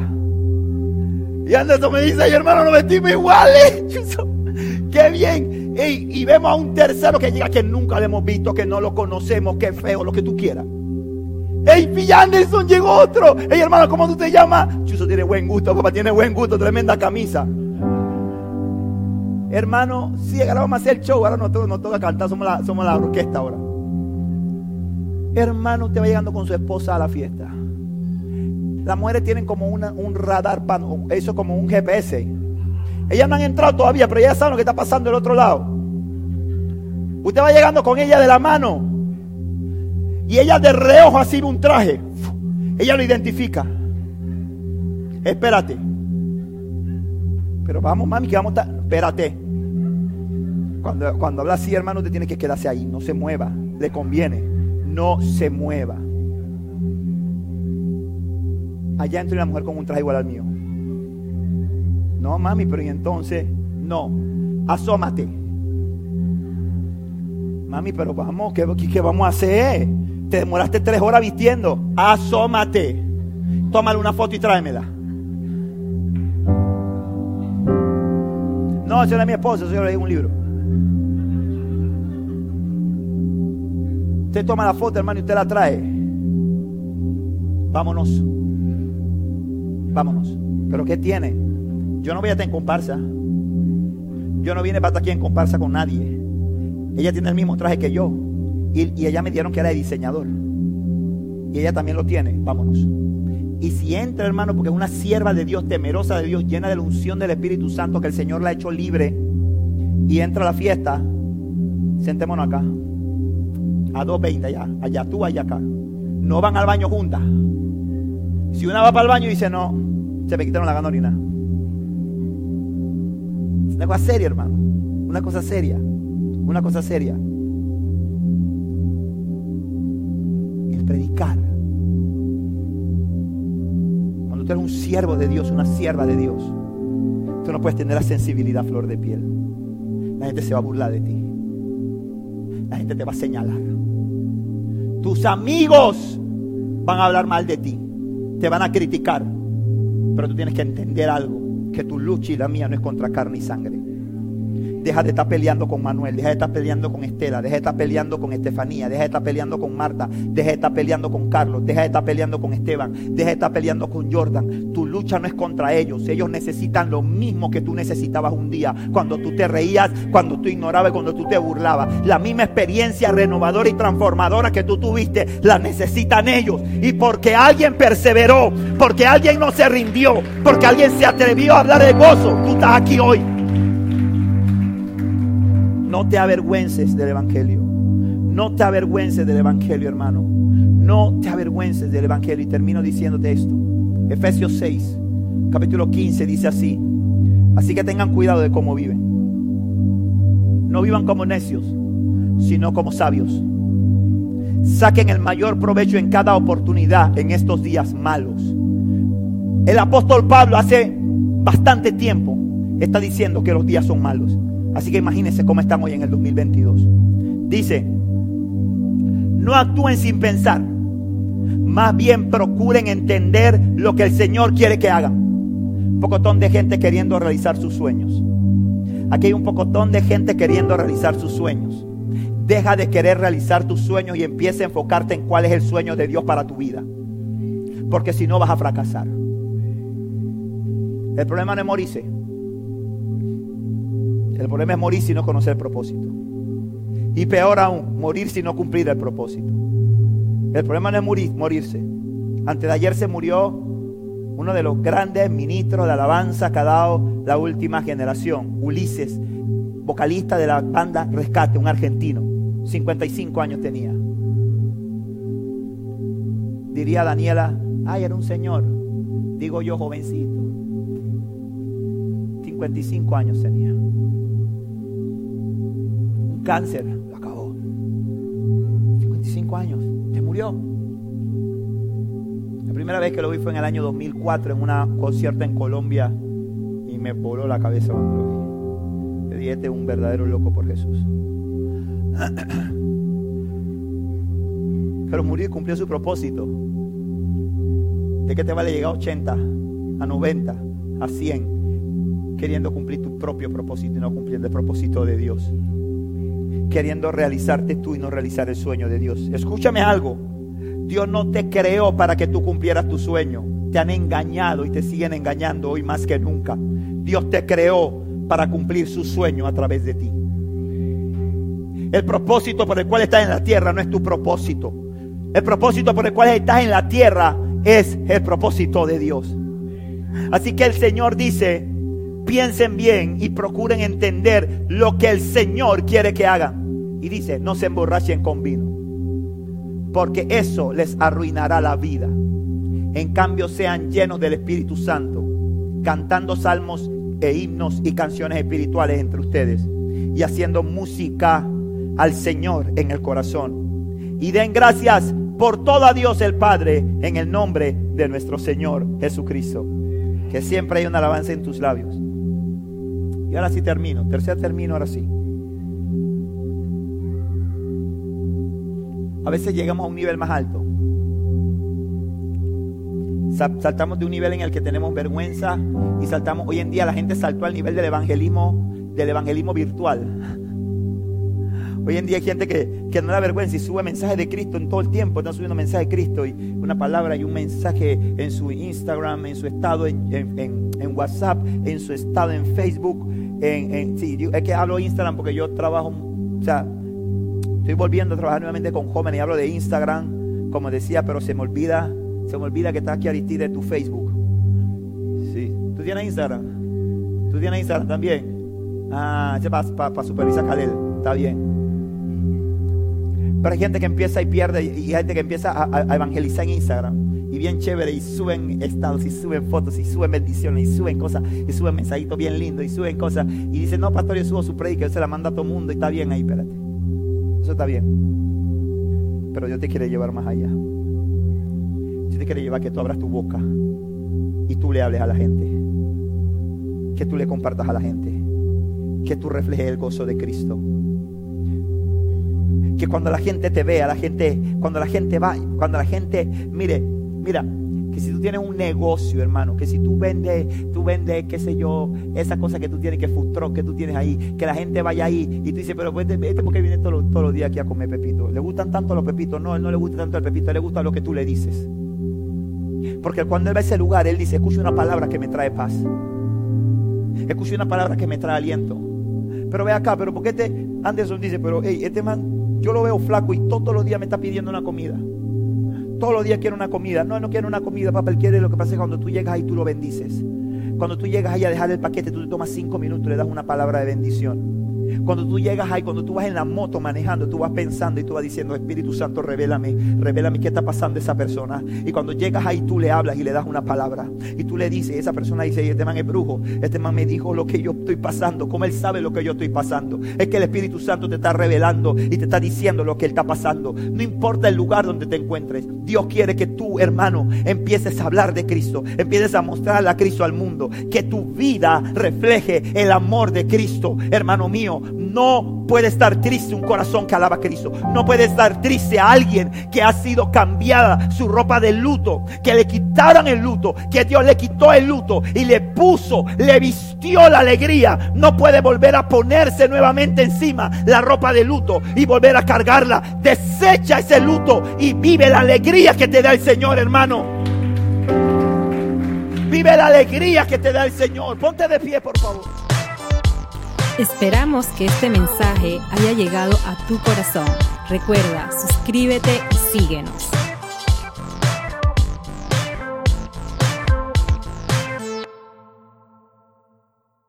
[SPEAKER 2] Y Anderson me dice, hermano, nos vestimos iguales. <laughs> Qué bien. y vemos a un tercero que llega que nunca le hemos visto, que no lo conocemos, que feo, lo que tú quieras. Ey, P. Anderson, llegó otro. Ey, hermano, ¿cómo tú te llamas? Chuso tiene buen gusto, papá tiene buen gusto, tremenda camisa. Hermano, sí, ahora vamos a hacer el show. Ahora no, no toca cantar, somos la, somos la orquesta ahora. Hermano, usted va llegando con su esposa a la fiesta. Las mujeres tienen como un radar, eso como un GPS. Ellas no han entrado todavía, pero ya saben lo que está pasando del otro lado. Usted va llegando con ella de la mano. Y ella de reojo así un traje. Ella lo identifica. Espérate. Pero vamos, mami, que vamos a estar. Espérate. Cuando, cuando habla así, hermano, usted tiene que quedarse ahí. No se mueva. Le conviene. No se mueva. Allá entra una mujer con un traje igual al mío. No, mami, pero y entonces, no. Asómate. Mami, pero vamos, ¿qué, qué vamos a hacer? Te demoraste tres horas vistiendo. Asómate. Tómale una foto y tráemela. No, esa era mi esposa, eso yo leí un libro. Usted toma la foto, hermano, y usted la trae. Vámonos. Vámonos. ¿Pero qué tiene? Yo no voy a estar en comparsa. Yo no vine para estar aquí en comparsa con nadie. Ella tiene el mismo traje que yo. Y, ella me dieron que era de diseñador. Y ella también lo tiene. Vámonos. Y si entra, hermano, porque es una sierva de Dios, temerosa de Dios, llena de la unción del Espíritu Santo, que el Señor la ha hecho libre, y entra a la fiesta, sentémonos acá. A 2.20 allá, allá tú, allá acá. No van al baño juntas. Si una va para el baño y dice, no, se me quitaron la gasolina. Es una cosa seria, hermano. Una cosa seria. Una cosa seria. Predicar tú eres un siervo de Dios, una sierva de Dios, tú no puedes tener la sensibilidad flor de piel. La gente se va a burlar de ti. La gente te va a señalar. Tus amigos van a hablar mal de ti. Te van a criticar. Pero tú tienes que entender algo. Que tu lucha y la mía no es contra carne y sangre Deja de estar peleando con Manuel, deja de estar peleando con Estela, deja de estar peleando con Estefanía, deja de estar peleando con Marta, deja de estar peleando con Carlos, deja de estar peleando con Esteban, deja de estar peleando con Jordan. Tu lucha no es contra ellos, ellos necesitan lo mismo que tú necesitabas un día, cuando tú te reías, cuando tú ignorabas, cuando tú te burlabas. La misma experiencia renovadora y transformadora que tú tuviste, la necesitan ellos. Y porque alguien perseveró, porque alguien no se rindió, porque alguien se atrevió a hablar de gozo, tú estás aquí hoy. No te avergüences del Evangelio. No te avergüences del Evangelio, hermano. No te avergüences del Evangelio. Y termino diciéndote esto. Efesios 6, capítulo 15 dice así. Así que tengan cuidado de cómo viven. No vivan como necios, sino como sabios. Saquen el mayor provecho en cada oportunidad en estos días malos. El apóstol Pablo hace bastante tiempo está diciendo que los días son malos. Así que imagínense cómo estamos hoy en el 2022. Dice, no actúen sin pensar. Más bien procuren entender lo que el Señor quiere que hagan. Un pocotón de gente queriendo realizar sus sueños. Aquí hay un pocotón de gente queriendo realizar sus sueños. Deja de querer realizar tus sueños y empieza a enfocarte en cuál es el sueño de Dios para tu vida. Porque si no vas a fracasar. El problema no es morirse. El problema es morir si no conocer el propósito. Y peor aún, morir si no cumplir el propósito. El problema no es morir, morirse. Antes de ayer se murió uno de los grandes ministros de alabanza que ha dado la última generación, Ulises, vocalista de la banda Rescate, un argentino. 55 años tenía. Diría Daniela, ay, era un señor. Digo yo, jovencito. 55 años tenía cáncer, lo acabó. 55 años, se murió. La primera vez que lo vi fue en el año 2004 en una concierta en Colombia y me voló la cabeza cuando lo vi. Le dije, este es un verdadero loco por Jesús. pero murió y cumplió su propósito. ¿De qué te vale llegar a 80, a 90, a 100, queriendo cumplir tu propio propósito y no cumpliendo el propósito de Dios? Queriendo realizarte tú y no realizar el sueño de Dios. Escúchame algo. Dios no te creó para que tú cumplieras tu sueño. Te han engañado y te siguen engañando hoy más que nunca. Dios te creó para cumplir su sueño a través de ti. El propósito por el cual estás en la tierra no es tu propósito. El propósito por el cual estás en la tierra es el propósito de Dios. Así que el Señor dice, piensen bien y procuren entender lo que el Señor quiere que hagan. Y dice, no se emborrachen con vino, porque eso les arruinará la vida. En cambio, sean llenos del Espíritu Santo, cantando salmos e himnos y canciones espirituales entre ustedes y haciendo música al Señor en el corazón. Y den gracias por todo a Dios el Padre en el nombre de nuestro Señor Jesucristo. Que siempre hay una alabanza en tus labios. Ahora sí termino. Tercer término, ahora sí. A veces llegamos a un nivel más alto. Saltamos de un nivel en el que tenemos vergüenza y saltamos. Hoy en día la gente saltó al nivel del evangelismo, del evangelismo virtual. Hoy en día hay gente que, que no da vergüenza y sube mensajes de Cristo en todo el tiempo. Están subiendo mensajes de Cristo y una palabra y un mensaje en su Instagram, en su estado en, WhatsApp, en su estado en Facebook. En, sí, es que hablo Instagram porque yo trabajo, o sea, estoy volviendo a trabajar nuevamente con jóvenes y hablo de Instagram, como decía, pero se me olvida, se me olvida que está aquí Aristide tu Facebook. Sí, ¿tú tienes Instagram? ¿Tú tienes Instagram también? Ah, ese para pa, supervisar Calel, está bien. Pero hay gente que empieza y pierde y hay gente que empieza a, evangelizar en Instagram. Y bien chévere, y suben estados, y suben fotos, y suben bendiciones, y suben cosas, y suben mensajitos bien lindos, y suben cosas. Y dicen, no, pastor, yo subo su predica, yo se la manda a todo el mundo, y está bien ahí, espérate. Eso está bien. Pero Dios te quiere llevar más allá. Dios te quiere llevar que tú abras tu boca y tú le hables a la gente. Que tú le compartas a la gente. Que tú reflejes el gozo de Cristo que cuando la gente te vea, la gente, cuando la gente va, cuando la gente, mire, mira, que si tú tienes un negocio, hermano, que si tú vendes, tú vendes, qué sé yo, esa cosa que tú tienes, que frustró, que tú tienes ahí, que la gente vaya ahí y tú dices, pero pues, este, este porque viene todos los, días aquí a comer pepito. ¿Le gustan tanto los pepitos? No, él no le gusta tanto el pepito, le gusta lo que tú le dices. Porque cuando él va a ese lugar, él dice, escucha una palabra que me trae paz. Escucha una palabra que me trae aliento. Pero ve acá, pero porque este Anderson dice, pero hey, este man yo lo veo flaco y todos los días me está pidiendo una comida. Todos los días quiere una comida. No, no quiere una comida, papá. Él quiere lo que pasa es cuando tú llegas ahí tú lo bendices. Cuando tú llegas ahí a dejar el paquete, tú te tomas cinco minutos le das una palabra de bendición. Cuando tú llegas ahí, cuando tú vas en la moto manejando, tú vas pensando y tú vas diciendo, Espíritu Santo, revélame, revélame qué está pasando esa persona. Y cuando llegas ahí, tú le hablas y le das una palabra. Y tú le dices, esa persona dice, este man es brujo, este man me dijo lo que yo estoy pasando, como él sabe lo que yo estoy pasando. Es que el Espíritu Santo te está revelando y te está diciendo lo que él está pasando. No importa el lugar donde te encuentres, Dios quiere que tú, hermano, empieces a hablar de Cristo, empieces a mostrar a Cristo al mundo, que tu vida refleje el amor de Cristo, hermano mío no puede estar triste un corazón que alaba a Cristo. No puede estar triste a alguien que ha sido cambiada su ropa de luto, que le quitaron el luto, que Dios le quitó el luto y le puso, le vistió la alegría. No puede volver a ponerse nuevamente encima la ropa de luto y volver a cargarla. Desecha ese luto y vive la alegría que te da el Señor, hermano. Vive la alegría que te da el Señor. Ponte de pie, por favor.
[SPEAKER 1] Esperamos que este mensaje haya llegado a tu corazón. Recuerda, suscríbete y síguenos.